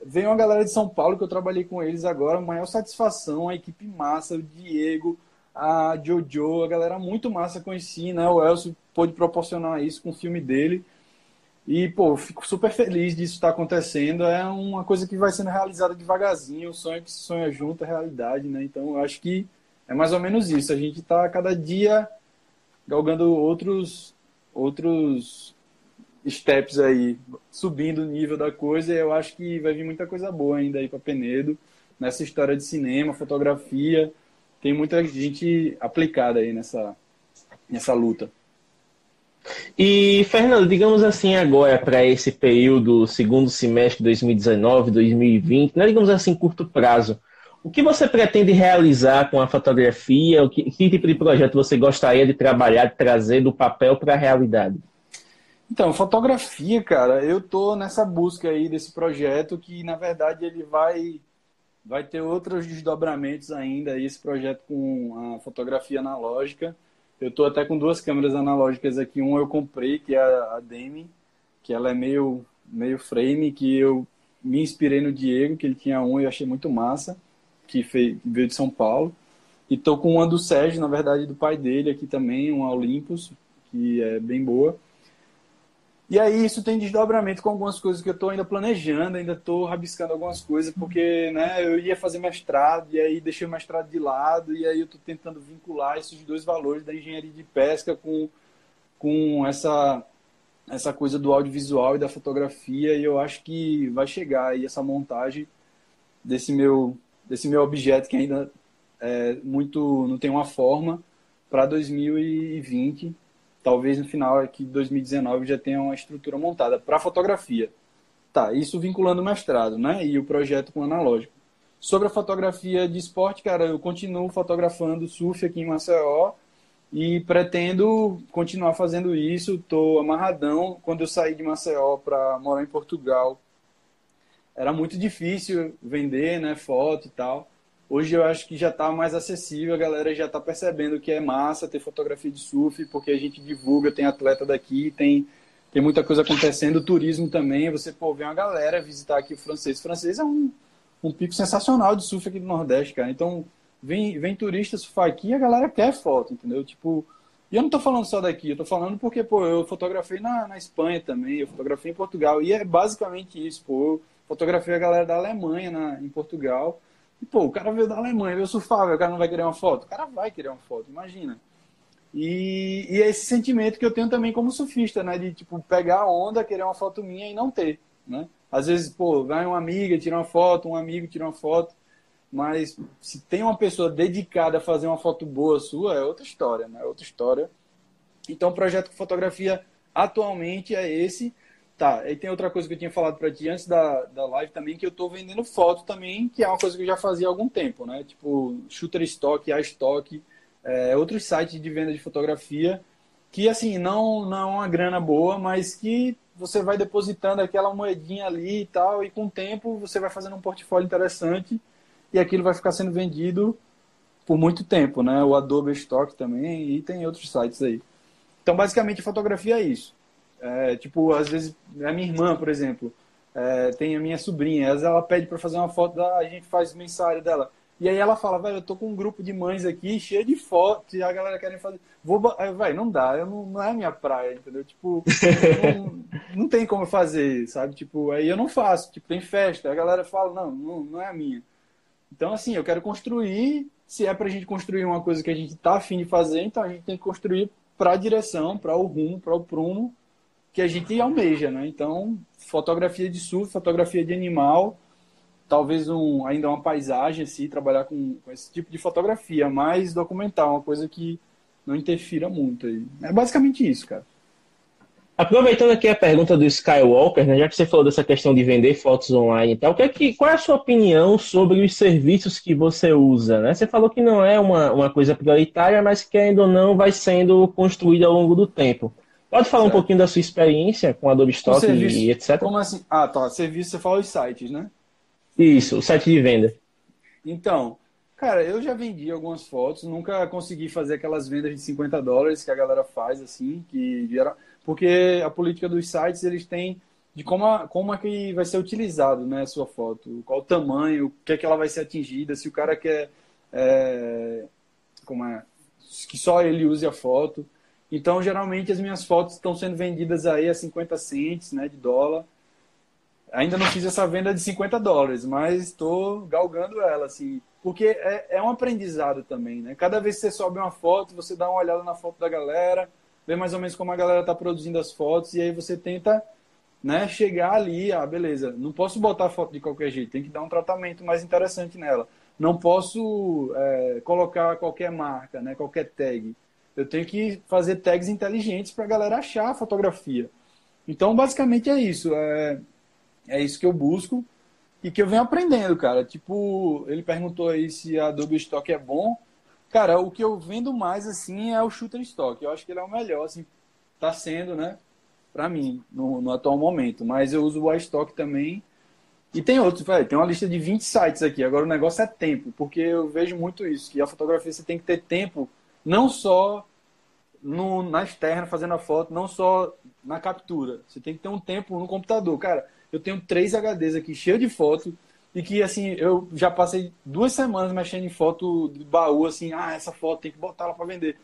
Vem uma galera de São Paulo que eu trabalhei com eles agora, maior satisfação, a equipe massa, o Diego, a Jojo, a galera muito massa conheci, né? O Elcio pôde proporcionar isso com o filme dele. E, pô, fico super feliz disso estar acontecendo. É uma coisa que vai sendo realizada devagarzinho, o sonho que se sonha junto é realidade, né? Então, eu acho que é mais ou menos isso. A gente está cada dia galgando outros outros steps aí, subindo o nível da coisa. Eu acho que vai vir muita coisa boa ainda aí para Penedo, nessa história de cinema, fotografia, tem muita gente aplicada aí nessa, nessa luta. E, Fernando, digamos assim, agora para esse período, segundo semestre de 2019, 2020, né, digamos assim, curto prazo, o que você pretende realizar com a fotografia? O que, que tipo de projeto você gostaria de trabalhar, de trazer do papel para a realidade? Então, fotografia, cara, eu tô nessa busca aí desse projeto que, na verdade, ele vai vai ter outros desdobramentos ainda, esse projeto com a fotografia analógica. Eu estou até com duas câmeras analógicas aqui. Um eu comprei, que é a Demi, que ela é meio, meio frame, que eu me inspirei no Diego, que ele tinha um e eu achei muito massa, que, veio de São Paulo. E estou com uma do Sérgio, na verdade, do pai dele aqui também, uma Olympus, que é bem boa. E aí isso tem desdobramento com algumas coisas que eu estou ainda planejando, ainda estou rabiscando algumas coisas, porque né, eu ia fazer mestrado, e aí deixei o mestrado de lado, e aí eu estou tentando vincular esses dois valores da engenharia de pesca com, com essa, essa coisa do audiovisual e da fotografia, e eu acho que vai chegar aí essa montagem desse meu, desse meu objeto que ainda é muito não tem uma forma para 2020 talvez no final aqui de 2019 já tenha uma estrutura montada para fotografia. Tá, isso vinculando o mestrado, né? E o projeto com analógico. Sobre a fotografia de esporte, cara, eu continuo fotografando surf aqui em Maceió e pretendo continuar fazendo isso. Estou amarradão. Quando eu saí de Maceió para morar em Portugal, era muito difícil vender, né, foto e tal. Hoje eu acho que já está mais acessível, a galera já está percebendo que é massa ter fotografia de surf, porque a gente divulga, tem atleta daqui, tem, tem muita coisa acontecendo, turismo também, você pô, vê uma galera visitar aqui o francês. O francês é um, um pico sensacional de surf aqui do Nordeste, cara. Então, vem, vem turista surfar aqui e a galera quer foto, entendeu? Tipo, E eu não estou falando só daqui, eu estou falando porque, pô, eu fotografei na, na Espanha também, eu fotografei em Portugal, e é basicamente isso, pô, eu fotografei a galera da Alemanha na, em Portugal, e, pô, o cara veio da Alemanha, veio surfar, o cara não vai querer uma foto? O cara vai querer uma foto, imagina. E, e é esse sentimento que eu tenho também como surfista, né, de, tipo, pegar a onda, querer uma foto minha e não ter, né. Às vezes, pô, vai uma amiga, tira uma foto, um amigo tira uma foto, mas se tem uma pessoa dedicada a fazer uma foto boa sua, é outra história, né? É outra história. Então, o projeto de fotografia atualmente é esse. Tá, e tem outra coisa que eu tinha falado para ti antes da, da live também, que eu estou vendendo foto também, que é uma coisa que eu já fazia há algum tempo, né? Tipo, Shooter Stock, A Stock, é, outros sites de venda de fotografia, que assim, não, não é uma grana boa, mas que você vai depositando aquela moedinha ali e tal, e com o tempo você vai fazendo um portfólio interessante e aquilo vai ficar sendo vendido por muito tempo, né? O Adobe Stock também e tem outros sites aí. Então, basicamente, fotografia é isso. É, tipo, às vezes, a minha irmã, por exemplo, é, tem a minha sobrinha, às vezes ela pede para fazer uma foto, da, a gente faz mensagem dela. E aí ela fala, velho, eu tô com um grupo de mães aqui cheio de fotos e a galera querem fazer. Vou, vai, não dá, eu não, não é a minha praia, entendeu? Tipo, não, [laughs] não tem como fazer, sabe? Tipo, aí eu não faço. Tipo, tem festa, a galera fala, não, não, não é a minha. Então, assim, eu quero construir. Se é para a gente construir uma coisa que a gente está afim de fazer, então a gente tem que construir para a direção, para o rumo, para o prumo que a gente almeja, né? Então, fotografia de surf, fotografia de animal, talvez um, ainda uma paisagem, assim, trabalhar com, com esse tipo de fotografia, mais documental, uma coisa que não interfira muito. Aí. É basicamente isso, cara. Aproveitando aqui a pergunta do Skywalker, né, já que você falou dessa questão de vender fotos online e tal, que é que, qual é a sua opinião sobre os serviços que você usa? Né? Você falou que não é uma, uma coisa prioritária, mas que ainda não vai sendo construída ao longo do tempo. Pode falar certo. um pouquinho da sua experiência com Adobe Stock serviço, e etc? Como assim? Ah, tá. Serviço, você fala os sites, né? Isso, o site de venda. Então, cara, eu já vendi algumas fotos, nunca consegui fazer aquelas vendas de 50 dólares que a galera faz, assim, que gera porque a política dos sites eles têm de como, a, como é que vai ser utilizado né, a sua foto, qual o tamanho, o que é que ela vai ser atingida, se o cara quer é, como é, que só ele use a foto. Então, geralmente, as minhas fotos estão sendo vendidas aí a 50 cents né, de dólar. Ainda não fiz essa venda de 50 dólares, mas estou galgando ela, assim, porque é, é um aprendizado também, né? Cada vez que você sobe uma foto, você dá uma olhada na foto da galera, ver mais ou menos como a galera está produzindo as fotos e aí você tenta né, chegar ali, ah, beleza, não posso botar a foto de qualquer jeito, tem que dar um tratamento mais interessante nela. Não posso é, colocar qualquer marca, né, qualquer tag. Eu tenho que fazer tags inteligentes para a galera achar a fotografia. Então, basicamente é isso. É, é isso que eu busco e que eu venho aprendendo, cara. Tipo, ele perguntou aí se a Adobe Stock é bom. Cara, o que eu vendo mais, assim, é o Shooter Stock. Eu acho que ele é o melhor, assim, tá sendo, né? Pra mim, no, no atual momento. Mas eu uso o iStock também. E tem outros, velho. Tem uma lista de 20 sites aqui. Agora o negócio é tempo, porque eu vejo muito isso, que a fotografia você tem que ter tempo, não só no, na externa fazendo a foto, não só na captura. Você tem que ter um tempo no computador. Cara, eu tenho três HDs aqui cheio de foto e que, assim, eu já passei duas semanas mexendo em foto de baú, assim, ah, essa foto tem que botar lá para vender.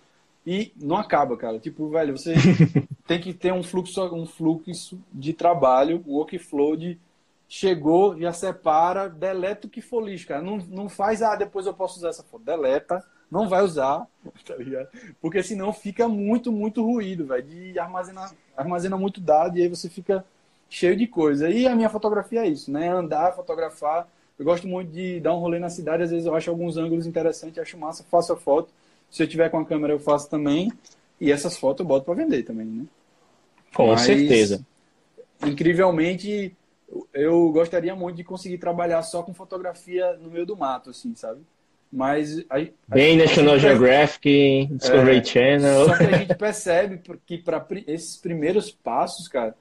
E não acaba, cara. Tipo, velho, você [laughs] tem que ter um fluxo, um fluxo de trabalho, um workflow de chegou, já separa, deleta o que for lixo, cara. Não, não faz, ah, depois eu posso usar essa foto. Deleta, não vai usar, [laughs] tá ligado? Porque senão fica muito, muito ruído, velho. De armazenar, armazena muito dado e aí você fica cheio de coisa. E a minha fotografia é isso, né? Andar, fotografar. Eu gosto muito de dar um rolê na cidade, às vezes eu acho alguns ângulos interessantes, acho massa, faço a foto. Se eu tiver com a câmera, eu faço também. E essas fotos eu boto para vender também, né? Com Mas, certeza. Incrivelmente, eu gostaria muito de conseguir trabalhar só com fotografia no meio do mato, assim, sabe? Mas. A, a Bem National Geographic, Discovery é, Channel. Só que a [laughs] gente percebe que para esses primeiros passos, cara,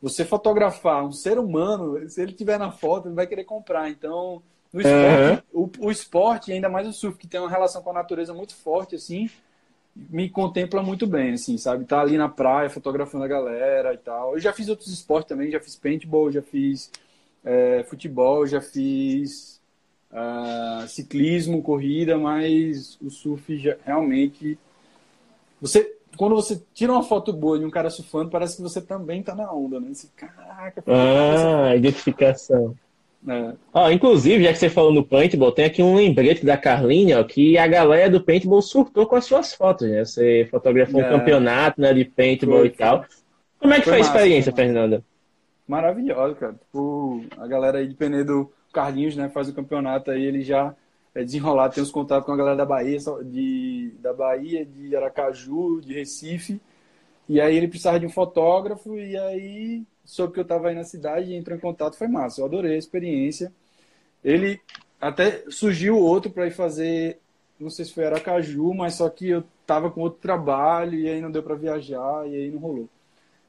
você fotografar um ser humano, se ele tiver na foto, ele vai querer comprar. Então, no esporte, uhum. o, o esporte, ainda mais o surf, que tem uma relação com a natureza muito forte, assim, me contempla muito bem, assim, sabe? Tá ali na praia, fotografando a galera e tal. Eu já fiz outros esportes também, já fiz paintball, já fiz é, futebol, já fiz uh, ciclismo, corrida, mas o surf já, realmente... Você quando você tira uma foto boa de um cara surfando, parece que você também tá na onda, né? Você, caraca, ah, identificação. É. Ó, inclusive, já que você falou no paintball, tem aqui um lembrete da Carlinha, ó, que a galera do paintball surtou com as suas fotos, né? Você fotografou é. um campeonato né, de paintball foi, e tal. Como é que foi, foi a experiência, massa, Fernanda? Maravilhosa, cara. Tipo, a galera aí de Penedo Carlinhos, né, faz o campeonato aí, ele já é desenrolado, tem os contatos com a galera da Bahia, de, da Bahia, de Aracaju, de Recife. E aí ele precisava de um fotógrafo, e aí soube que eu estava aí na cidade e entrou em contato, foi massa. Eu adorei a experiência. Ele até surgiu outro para ir fazer, não sei se foi Aracaju, mas só que eu tava com outro trabalho e aí não deu para viajar e aí não rolou.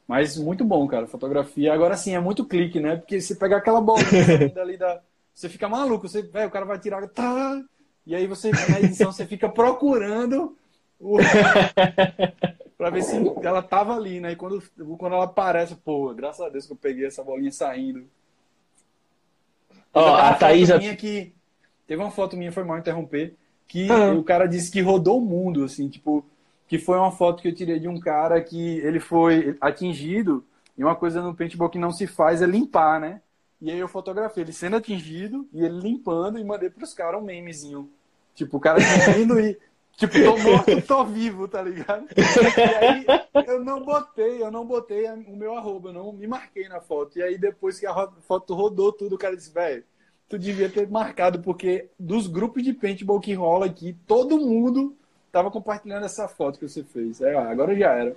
Mas muito bom, cara, fotografia. Agora sim, é muito clique, né? Porque você pegar aquela bolinha [laughs] ali da. Você fica maluco, você, véio, o cara vai tirar. Tá, e aí você, na edição, você fica procurando o... [laughs] pra ver se ela tava ali, né? E quando, quando ela aparece, pô, graças a Deus que eu peguei essa bolinha saindo. Ó, oh, a Thaís. Minha que... Teve uma foto minha, foi mal interromper, que ah. o cara disse que rodou o mundo, assim, tipo que foi uma foto que eu tirei de um cara que ele foi atingido e uma coisa no paintball que não se faz é limpar, né? E aí eu fotografei ele sendo atingido e ele limpando e mandei pros caras um memezinho. Tipo, o cara atingindo e tipo, tô morto, tô vivo, tá ligado? E aí eu não botei, eu não botei o meu arroba, eu não me marquei na foto. E aí depois que a foto rodou tudo, o cara disse, velho, tu devia ter marcado, porque dos grupos de paintball que rola aqui, todo mundo tava compartilhando essa foto que você fez. É, agora já era.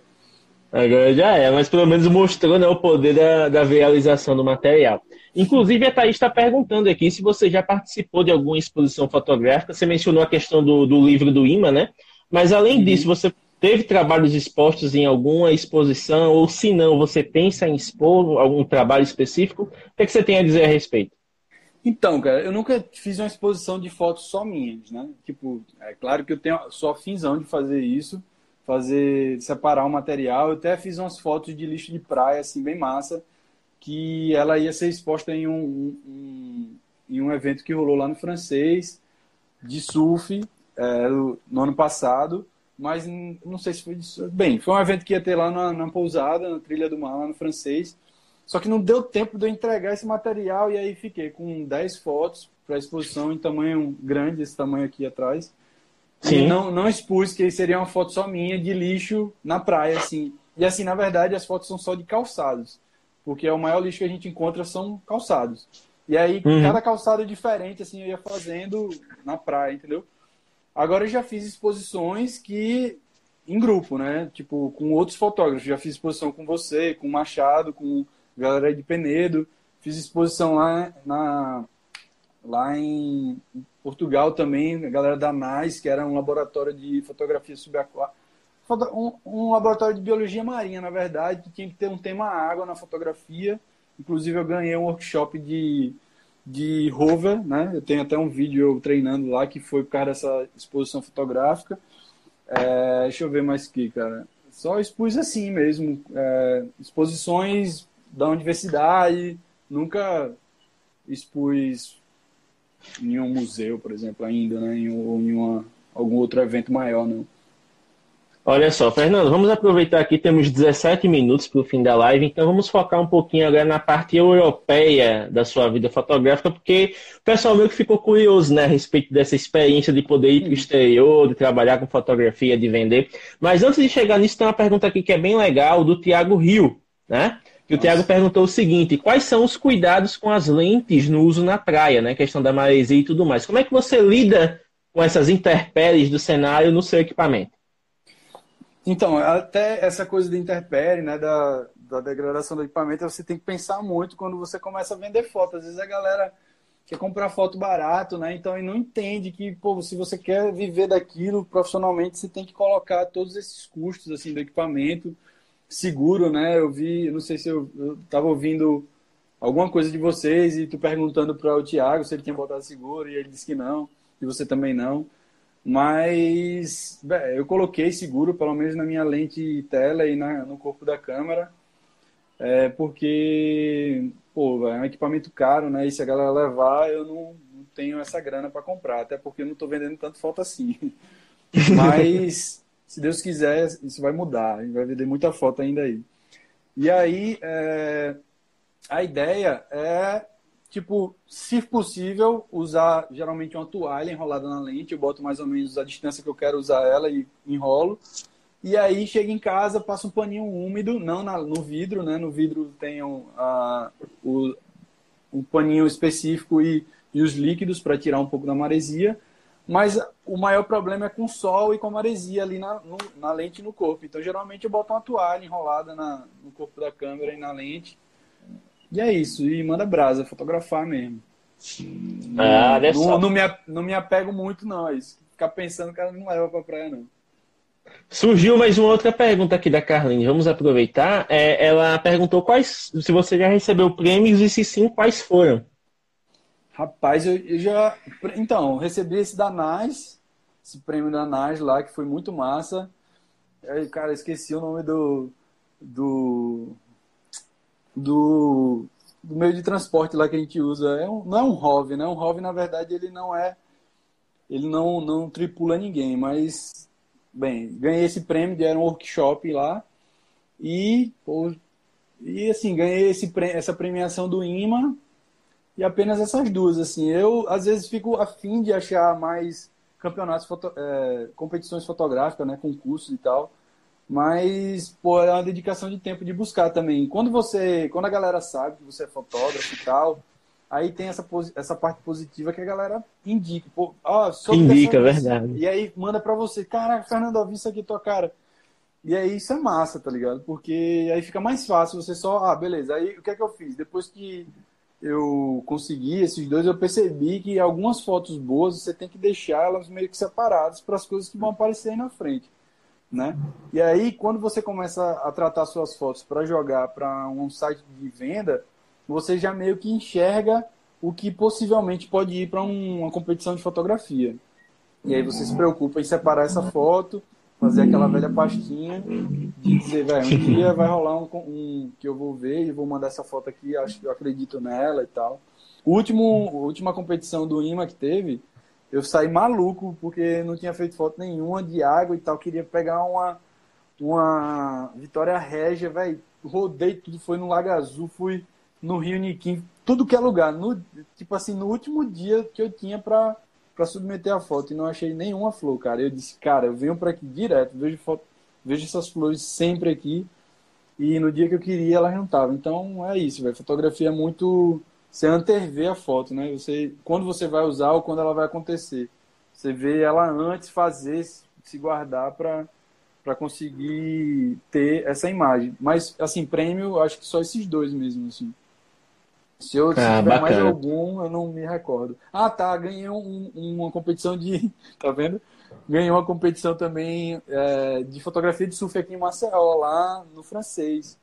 Agora já é, mas pelo menos mostrou né, o poder da, da realização do material. Inclusive, a Thaís está perguntando aqui se você já participou de alguma exposição fotográfica. Você mencionou a questão do, do livro do IMA, né? Mas além uhum. disso, você teve trabalhos expostos em alguma exposição? Ou se não, você pensa em expor algum trabalho específico? O que, é que você tem a dizer a respeito? Então, cara, eu nunca fiz uma exposição de fotos só minhas, né? Tipo, é claro que eu tenho só finzão de fazer isso, fazer separar o material. Eu até fiz umas fotos de lixo de praia, assim, bem massa, que ela ia ser exposta em um, um em um evento que rolou lá no francês, de surf, é, no ano passado, mas não sei se foi disso. Bem, foi um evento que ia ter lá na, na pousada, na Trilha do Mar, lá no francês, só que não deu tempo de eu entregar esse material e aí fiquei com 10 fotos para exposição em tamanho grande, esse tamanho aqui atrás. Sim. E não, não expus, que seria uma foto só minha de lixo na praia, assim. E assim, na verdade, as fotos são só de calçados. Porque é o maior lixo que a gente encontra são calçados. E aí, uhum. cada calçado é diferente, assim, eu ia fazendo na praia, entendeu? Agora eu já fiz exposições que em grupo, né? Tipo, com outros fotógrafos. Já fiz exposição com você, com o Machado, com galera de Penedo. Fiz exposição lá, na, lá em Portugal também, a galera da NAS, que era um laboratório de fotografia subaquática. Um, laboratório de biologia marinha, na verdade, que tinha que ter um tema água na fotografia. Inclusive, eu ganhei um workshop de, de rover, né? Eu tenho até um vídeo eu treinando lá, que foi por causa dessa exposição fotográfica. É, deixa eu ver mais aqui, cara. Só expus assim mesmo. É, exposições da universidade, nunca expus em um museu, por exemplo, ainda, né? Em, ou em uma, algum outro evento maior, não. Olha só, Fernando, vamos aproveitar aqui, temos 17 minutos para o fim da live, então vamos focar um pouquinho agora na parte europeia da sua vida fotográfica, porque o pessoal meio que ficou curioso né, a respeito dessa experiência de poder ir para o exterior, de trabalhar com fotografia, de vender. Mas antes de chegar nisso, tem uma pergunta aqui que é bem legal, do Tiago Rio, né? E o Tiago perguntou o seguinte: quais são os cuidados com as lentes no uso na praia, né? Questão da maresia e tudo mais. Como é que você lida com essas intempéries do cenário no seu equipamento? Então, até essa coisa de intempérie, né, da, da degradação do equipamento, você tem que pensar muito quando você começa a vender foto. Às vezes a galera quer comprar foto barato, né? Então, e não entende que, pô, se você quer viver daquilo profissionalmente, você tem que colocar todos esses custos assim do equipamento seguro, né? Eu vi, não sei se eu, eu tava ouvindo alguma coisa de vocês e tu perguntando para o Thiago se ele tinha botado seguro e ele disse que não, e você também não. Mas bem, eu coloquei seguro, pelo menos na minha lente tela e na, no corpo da câmera, é, porque pô, é um equipamento caro, né? E se a galera levar, eu não, não tenho essa grana para comprar, até porque eu não estou vendendo tanto foto assim. [laughs] Mas se Deus quiser, isso vai mudar. Vai vender muita foto ainda aí. E aí, é, a ideia é, tipo, se possível, usar geralmente uma toalha enrolada na lente. Eu boto mais ou menos a distância que eu quero usar ela e enrolo. E aí chega em casa, passa um paninho úmido, não na, no vidro, né? No vidro tem um, o, um paninho específico e, e os líquidos para tirar um pouco da maresia. Mas o maior problema é com sol e com maresia ali na, no, na lente e no corpo. Então, geralmente, eu boto uma toalha enrolada na, no corpo da câmera e na lente. E é isso. E manda brasa, fotografar mesmo. Ah, não, não, não, me, não me apego muito, não. É isso. Ficar pensando que ela não leva pra praia, não. Surgiu mais uma outra pergunta aqui da Carlinhos. Vamos aproveitar. É, ela perguntou quais, se você já recebeu prêmios e se sim, quais foram. Rapaz, eu, eu já. Então, recebi esse da NAS, esse prêmio da NAS lá, que foi muito massa. Aí, cara, esqueci o nome do. Do. Do, do meio de transporte lá que a gente usa. É um, não é um ROV, né? Um ROV, na verdade, ele não é. Ele não, não tripula ninguém, mas. Bem, ganhei esse prêmio, deram um workshop lá. E. E assim, ganhei esse, essa premiação do IMA e apenas essas duas, assim. Eu, às vezes, fico afim de achar mais campeonatos, foto, é, competições fotográficas, né, concursos e tal. Mas, pô, é uma dedicação de tempo de buscar também. Quando você, quando a galera sabe que você é fotógrafo e tal, aí tem essa, essa parte positiva que a galera indica. Pô, ó, indica, verdade. E aí manda para você, caraca, Fernando, eu vi isso aqui tua cara. E aí isso é massa, tá ligado? Porque aí fica mais fácil você só, ah, beleza. Aí o que é que eu fiz? Depois que eu consegui esses dois, eu percebi que algumas fotos boas você tem que deixar elas meio que separadas para as coisas que vão aparecer aí na frente, né? E aí, quando você começa a tratar suas fotos para jogar para um site de venda, você já meio que enxerga o que possivelmente pode ir para uma competição de fotografia. E aí você se preocupa em separar essa foto fazer aquela velha pastinha de dizer, velho, um dia vai rolar um, um, que eu vou ver e vou mandar essa foto aqui, acho que eu acredito nela e tal. Último, a última competição do IMA que teve, eu saí maluco porque não tinha feito foto nenhuma de água e tal, queria pegar uma uma Vitória Régia, velho, rodei tudo, foi no Lago Azul, fui no Rio Niquim, tudo que é lugar, no, tipo assim, no último dia que eu tinha para para submeter a foto e não achei nenhuma flor, cara. Eu disse, cara, eu venho para aqui direto, vejo foto, vejo essas flores sempre aqui e no dia que eu queria elas não estavam. Então é isso, velho. Fotografia é muito você antever a foto, né? Você quando você vai usar ou quando ela vai acontecer. Você vê ela antes fazer, se guardar para conseguir ter essa imagem. Mas assim, prêmio, acho que só esses dois mesmo assim. Se eu ah, tiver mais algum, eu não me recordo. Ah, tá. Ganhei um, uma competição de. [laughs] Tá vendo? Ganhei uma competição também é, de fotografia de surf aqui em Maceió, lá no francês.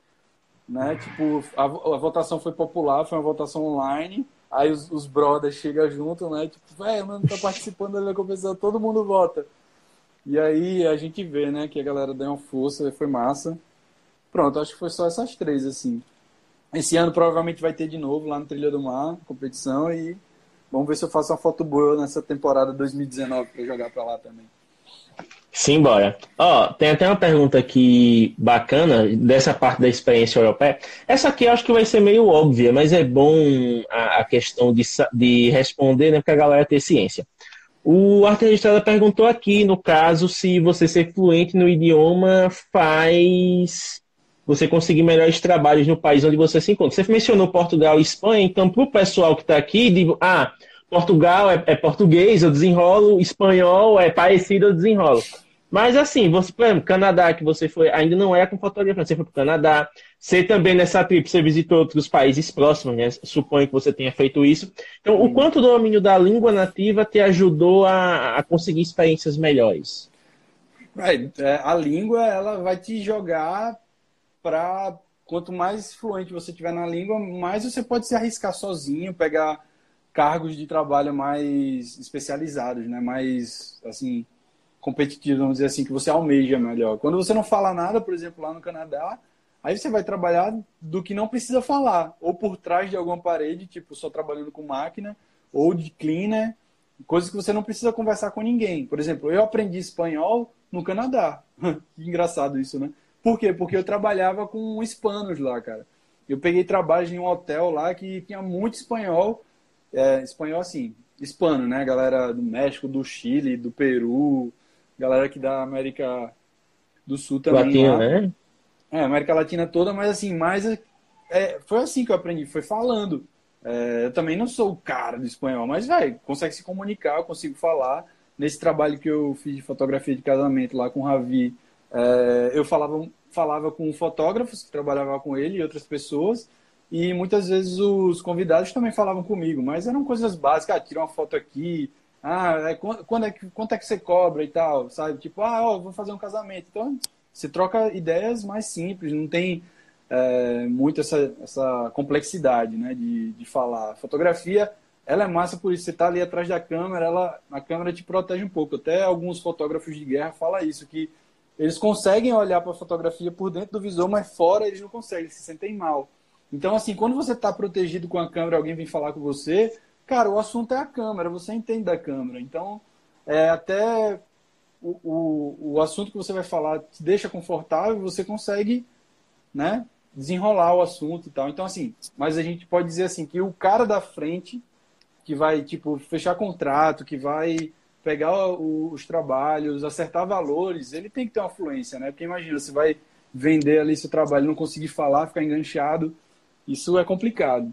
Né? Tipo, a, a votação foi popular, foi uma votação online. Aí os, os brothers chegam junto, né? Tipo, velho, mano, tá participando da competição, todo mundo vota. E aí a gente vê, né, que a galera deu uma força, foi massa. Pronto, acho que foi só essas três, assim. Esse ano provavelmente vai ter de novo lá no Trilha do Mar, competição, e vamos ver se eu faço uma foto boa nessa temporada 2019 para jogar para lá também. Simbora. Ó, tem até uma pergunta aqui bacana dessa parte da experiência europeia. Essa aqui eu acho que vai ser meio óbvia, mas é bom a, a questão de, de responder, né? Porque a galera tem ciência. O Arte Registrada perguntou aqui, no caso, se você ser fluente no idioma faz você conseguir melhores trabalhos no país onde você se encontra. Você mencionou Portugal e Espanha, então para o pessoal que está aqui, digo, ah, Portugal é, é, português, eu desenrolo, espanhol é parecido, eu desenrolo. Mas assim, você, por exemplo, Canadá, que você foi, ainda não é com fotografia, você foi para o Canadá. Você também nessa trip, você visitou outros países próximos, né? Suponho que você tenha feito isso. Então, o quanto o domínio da língua nativa te ajudou a, a conseguir experiências melhores? É, a língua, ela vai te jogar para quanto mais fluente você tiver na língua, mais você pode se arriscar sozinho, pegar cargos de trabalho mais especializados, né? Mais assim competitivos, vamos dizer assim, que você almeja melhor. Quando você não fala nada, por exemplo, lá no Canadá, aí você vai trabalhar do que não precisa falar, ou por trás de alguma parede, tipo só trabalhando com máquina, ou de cleaner, Coisas que você não precisa conversar com ninguém. Por exemplo, eu aprendi espanhol no Canadá. [laughs] que engraçado isso, né? Por quê? Porque eu trabalhava com hispanos lá, cara. Eu peguei trabalho em um hotel lá que tinha muito espanhol. É, espanhol, assim, hispano, né? Galera do México, do Chile, do Peru, galera aqui da América do Sul também. Latina, lá. né? É, América Latina toda, mas assim, mais é, foi assim que eu aprendi, foi falando. É, eu também não sou o cara do espanhol, mas, vai, consegue se comunicar, eu consigo falar. Nesse trabalho que eu fiz de fotografia de casamento lá com o Ravi, é, eu falava, falava com fotógrafos que trabalhavam com ele e outras pessoas, e muitas vezes os convidados também falavam comigo, mas eram coisas básicas, ah, tira uma foto aqui, ah, é, quando é, quanto é que você cobra e tal, sabe? Tipo, ah, ó, vou fazer um casamento. Então, você troca ideias mais simples, não tem é, muito essa, essa complexidade né, de, de falar. fotografia, ela é massa por isso. Você está ali atrás da câmera, ela, a câmera te protege um pouco. Até alguns fotógrafos de guerra falam isso, que eles conseguem olhar para a fotografia por dentro do visor, mas fora eles não conseguem, eles se sentem mal. Então, assim, quando você está protegido com a câmera, alguém vem falar com você, cara, o assunto é a câmera, você entende da câmera. Então, é, até o, o, o assunto que você vai falar te deixa confortável, você consegue, né, desenrolar o assunto e tal. Então, assim, mas a gente pode dizer assim que o cara da frente que vai, tipo, fechar contrato, que vai pegar o, os trabalhos, acertar valores, ele tem que ter uma fluência, né? Porque imagina, você vai vender ali seu trabalho, não conseguir falar, ficar enganchado, isso é complicado.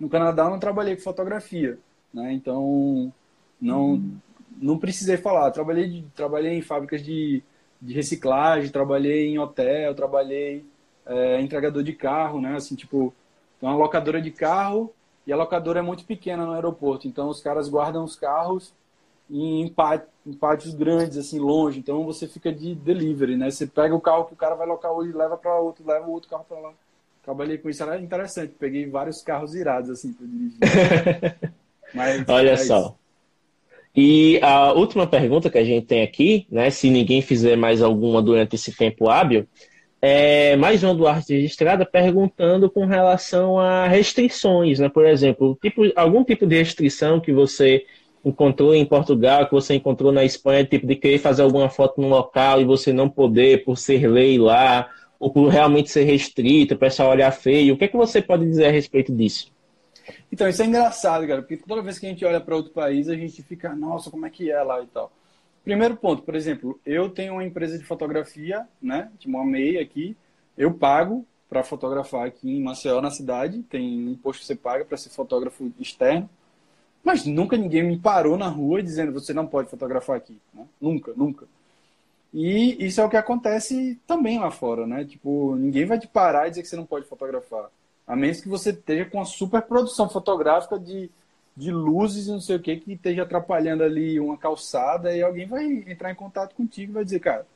No Canadá eu não trabalhei com fotografia, né? Então, não uhum. não precisei falar. Trabalhei, trabalhei em fábricas de, de reciclagem, trabalhei em hotel, trabalhei é, entregador de carro, né? Assim, tipo, uma locadora de carro e a locadora é muito pequena no aeroporto. Então, os caras guardam os carros em, pát em pátios grandes, assim, longe. Então, você fica de delivery, né? Você pega o carro que o cara vai locar hoje, leva para outro, leva o outro carro para lá. Trabalhei com isso, era interessante. Peguei vários carros irados, assim, para dirigir. [laughs] Mas, Olha é só. Isso. E a última pergunta que a gente tem aqui, né? Se ninguém fizer mais alguma durante esse tempo hábil, é, mais uma Duarte registrada perguntando com relação a restrições, né? Por exemplo, tipo, algum tipo de restrição que você encontrou em Portugal, que você encontrou na Espanha, tipo de querer fazer alguma foto num local e você não poder por ser lei lá, ou por realmente ser restrito, o pessoal olhar feio. O que é que você pode dizer a respeito disso? Então, isso é engraçado, cara, porque toda vez que a gente olha para outro país, a gente fica, nossa, como é que é lá e tal. Primeiro ponto, por exemplo, eu tenho uma empresa de fotografia, né? Tipo uma MEI aqui. Eu pago para fotografar aqui em Maceió, na cidade. Tem imposto que você paga para ser fotógrafo externo. Mas nunca ninguém me parou na rua dizendo você não pode fotografar aqui. Né? Nunca, nunca. E isso é o que acontece também lá fora, né? Tipo, ninguém vai te parar e dizer que você não pode fotografar. A menos que você esteja com uma super produção fotográfica de de luzes e não sei o que que esteja atrapalhando ali uma calçada e alguém vai entrar em contato contigo e vai dizer, cara,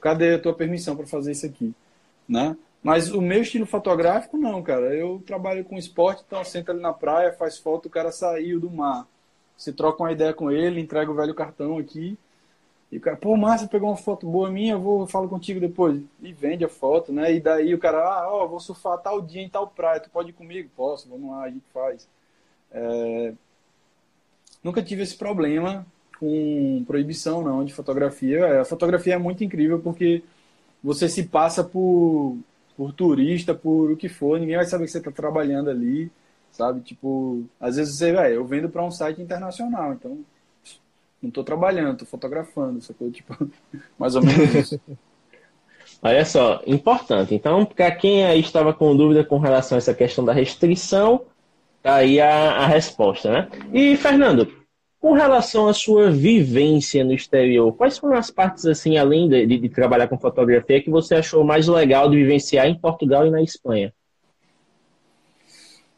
cadê a tua permissão para fazer isso aqui, né? Mas o meu estilo fotográfico não, cara. Eu trabalho com esporte, então senta ali na praia, faz foto, o cara saiu do mar. Você troca uma ideia com ele, entrega o velho cartão aqui. E o cara, pô, Márcio, pegou uma foto boa minha, eu vou falo contigo depois. E vende a foto, né? E daí o cara, ah, ó, vou surfar tal dia em tal praia, tu pode ir comigo? Posso, vamos lá, a gente faz. É... Nunca tive esse problema com proibição não de fotografia. É, a fotografia é muito incrível porque você se passa por, por turista, por o que for, ninguém vai saber que você está trabalhando ali, sabe? Tipo, às vezes você, vai, eu vendo para um site internacional, então não estou trabalhando, estou fotografando, sacou? Tipo, [laughs] mais ou menos isso. [laughs] Olha só, importante. Então, para quem aí estava com dúvida com relação a essa questão da restrição, Tá aí a, a resposta, né? E, Fernando, com relação à sua vivência no exterior, quais foram as partes, assim, além de, de, de, trabalhar com fotografia, que você achou mais legal de vivenciar em Portugal e na Espanha?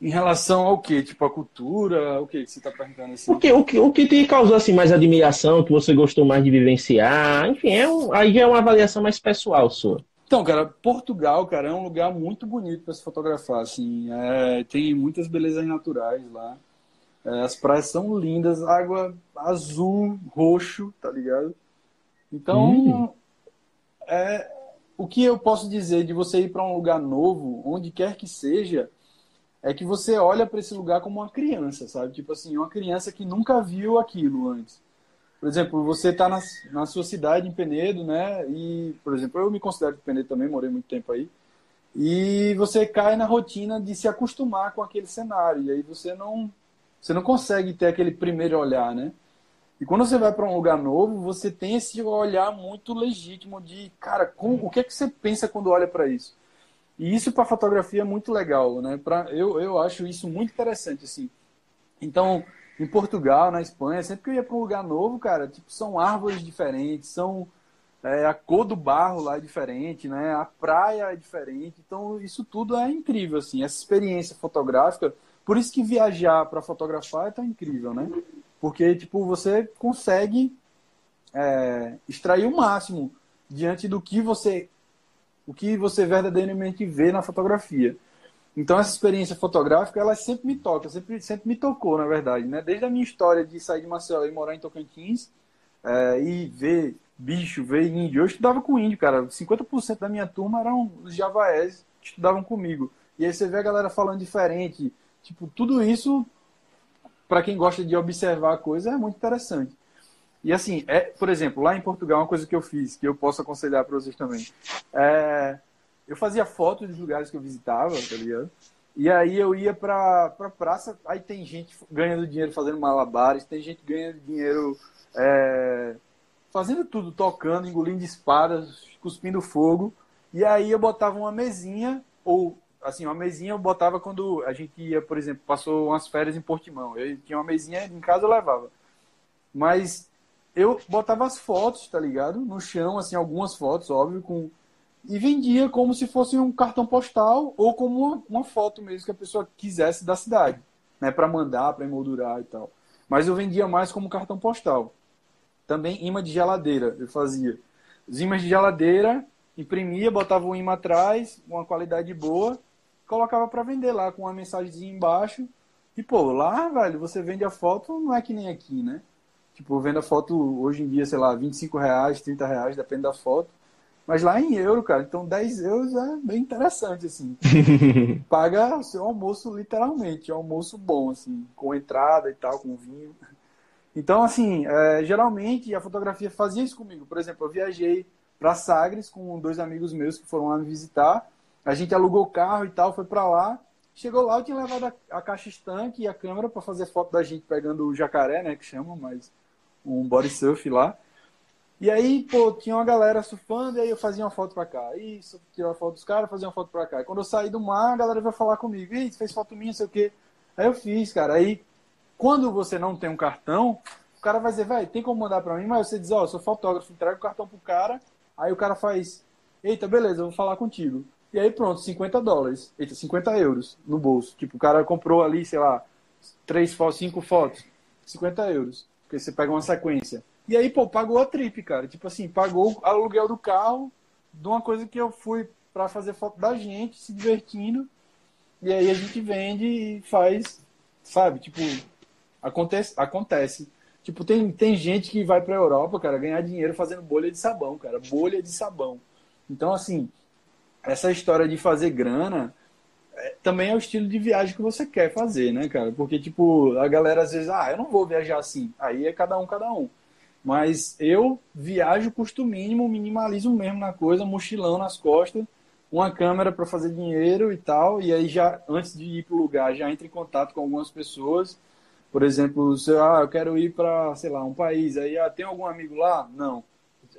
Em relação ao que? Tipo, a cultura? O que você está perguntando assim? O que, o, que, o que te causou, assim, mais admiração, que você gostou mais de vivenciar? Enfim, é um, aí é uma avaliação mais pessoal sua. Então, cara, Portugal, cara, é um lugar muito bonito para se fotografar, assim. É, tem muitas belezas naturais lá. É, as praias são lindas, água azul, roxo, tá ligado? Então, hum. é, o que eu posso dizer de você ir para um lugar novo, onde quer que seja, é que você olha para esse lugar como uma criança, sabe? Tipo assim, uma criança que nunca viu aquilo antes. Por exemplo, você está na, na sua cidade, em Penedo, né? E, por exemplo, eu me considero de Penedo também, morei muito tempo aí. E você cai na rotina de se acostumar com aquele cenário. E aí você não, você não consegue ter aquele primeiro olhar, né? E quando você vai para um lugar novo, você tem esse olhar muito legítimo de, cara, o que é que você pensa quando olha para isso? E isso para fotografia é muito legal, né? Pra, eu, eu acho isso muito interessante, assim. Então, em Portugal, na Espanha, sempre que eu ia para um lugar novo, cara, tipo, são árvores diferentes, são é, a cor do barro lá é diferente, né? A praia é diferente. Então, isso tudo é incrível, assim. Essa experiência fotográfica, por isso que viajar para fotografar é tão incrível, né? Porque, tipo, você consegue é, extrair o máximo diante do que você o que você verdadeiramente vê na fotografia. Então essa experiência fotográfica, ela sempre me toca, sempre, sempre me tocou, na verdade, né? Desde a minha história de sair de Maceió e morar em Tocantins é, e ver bicho, ver índio. Eu estudava com índio, cara. 50% da minha turma eram os javaés que estudavam comigo. E aí você vê a galera falando diferente. Tipo, tudo isso, para quem gosta de observar a coisa, é muito interessante. E assim, é, por exemplo, lá em Portugal, uma coisa que eu fiz, que eu posso aconselhar para vocês também. É, eu fazia fotos dos lugares que eu visitava, tá ligado? E aí eu ia pra, pra praça, aí tem gente ganhando dinheiro fazendo malabares, tem gente ganhando dinheiro é, fazendo tudo, tocando, engolindo espadas, cuspindo fogo. E aí eu botava uma mesinha, ou assim, uma mesinha eu botava quando a gente ia, por exemplo, passou umas férias em Portimão. Eu tinha uma mesinha em casa eu levava. Mas eu botava as fotos, tá ligado? No chão, assim, algumas fotos, óbvio, com. E vendia como se fosse um cartão postal ou como uma, uma foto mesmo que a pessoa quisesse da cidade, né? Para mandar, para emoldurar e tal. Mas eu vendia mais como cartão postal. Também imã de geladeira, eu fazia. Os imãs de geladeira, imprimia, botava o imã atrás, uma qualidade boa, colocava para vender lá com uma mensagem embaixo. E, pô, lá, velho, você vende a foto, não é que nem aqui, né? Tipo, vendo a foto hoje em dia, sei lá, 25 reais, 30 reais, depende da foto. Mas lá em euro, cara, então 10 euros é bem interessante, assim. [laughs] Paga o seu almoço literalmente, é um almoço bom, assim, com entrada e tal, com vinho. Então, assim, é, geralmente a fotografia fazia isso comigo. Por exemplo, eu viajei para Sagres com dois amigos meus que foram lá me visitar. A gente alugou o carro e tal, foi para lá. Chegou lá, eu tinha levado a, a caixa estanque e a câmera para fazer foto da gente pegando o jacaré, né, que chama, mas um body surf lá. E aí, pô, tinha uma galera surfando, e aí eu fazia uma foto pra cá. Isso, tirava foto dos caras, fazia uma foto pra cá. E quando eu saí do mar, a galera veio falar comigo. Você fez foto minha, sei o quê. Aí eu fiz, cara. Aí, quando você não tem um cartão, o cara vai dizer, velho, tem como mandar pra mim? Mas você diz, ó, oh, sou fotógrafo, entrega o cartão pro cara. Aí o cara faz, eita, beleza, eu vou falar contigo. E aí pronto, 50 dólares. Eita, 50 euros no bolso. Tipo, o cara comprou ali, sei lá, três fotos, cinco fotos. 50 euros. Porque você pega uma sequência. E aí, pô, pagou a trip, cara. Tipo assim, pagou o aluguel do carro de uma coisa que eu fui para fazer foto da gente, se divertindo. E aí a gente vende e faz, sabe? Tipo, acontece. acontece. Tipo, tem, tem gente que vai pra Europa, cara, ganhar dinheiro fazendo bolha de sabão, cara. Bolha de sabão. Então, assim, essa história de fazer grana também é o estilo de viagem que você quer fazer, né, cara? Porque, tipo, a galera às vezes, ah, eu não vou viajar assim. Aí é cada um, cada um. Mas eu viajo custo mínimo, minimalismo mesmo na coisa, mochilão nas costas, uma câmera para fazer dinheiro e tal. E aí já, antes de ir pro lugar, já entra em contato com algumas pessoas. Por exemplo, se ah, eu quero ir para, sei lá, um país. Aí, ah, tem algum amigo lá? Não.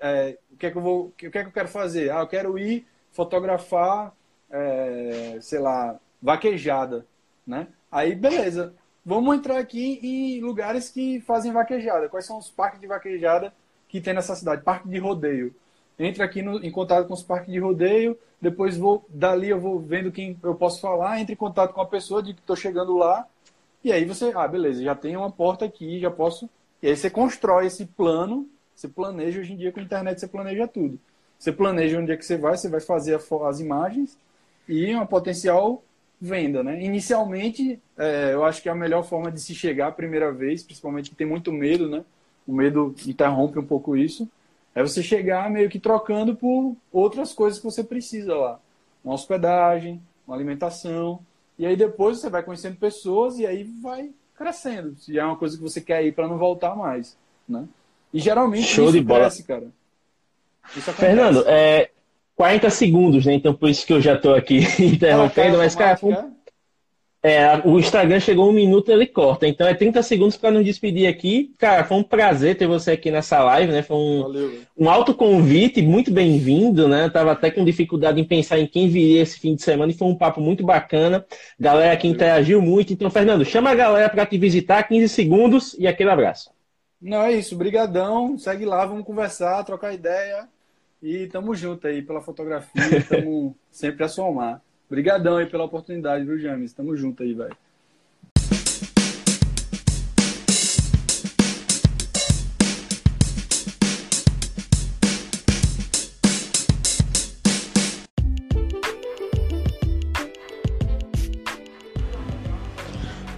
É, o que é que eu vou, o que é que eu quero fazer? Ah, eu quero ir fotografar é, sei lá, vaquejada, né? Aí, beleza. Vamos entrar aqui em lugares que fazem vaquejada. Quais são os parques de vaquejada que tem nessa cidade? Parque de rodeio. Entra aqui no, em contato com os parques de rodeio, depois vou dali eu vou vendo quem eu posso falar, entre em contato com a pessoa de que estou chegando lá, e aí você, ah, beleza, já tem uma porta aqui, já posso. E aí você constrói esse plano, você planeja hoje em dia com a internet, você planeja tudo. Você planeja onde é que você vai, você vai fazer as imagens, e uma potencial venda, né? Inicialmente, é, eu acho que é a melhor forma de se chegar a primeira vez, principalmente que tem muito medo, né? O medo interrompe um pouco isso. É você chegar meio que trocando por outras coisas que você precisa lá. Uma hospedagem, uma alimentação. E aí depois você vai conhecendo pessoas e aí vai crescendo. Se é uma coisa que você quer ir para não voltar mais, né? E geralmente Show isso de bola. cresce, cara. Fernando, é 40 segundos, né? Então por isso que eu já tô aqui [laughs] interrompendo, mas, cara, É, o Instagram chegou um minuto, ele corta. Então é 30 segundos para nos despedir aqui. Cara, foi um prazer ter você aqui nessa live, né? Foi um, Valeu. um alto convite, muito bem-vindo, né? Tava até com dificuldade em pensar em quem viria esse fim de semana e foi um papo muito bacana. Galera que interagiu muito. Então, Fernando, chama a galera para te visitar, 15 segundos e aquele abraço. Não, é isso. Brigadão. Segue lá, vamos conversar, trocar ideia. E tamo junto aí pela fotografia. Tamo [laughs] sempre a somar. Brigadão aí pela oportunidade, viu, James? Tamo junto aí, velho.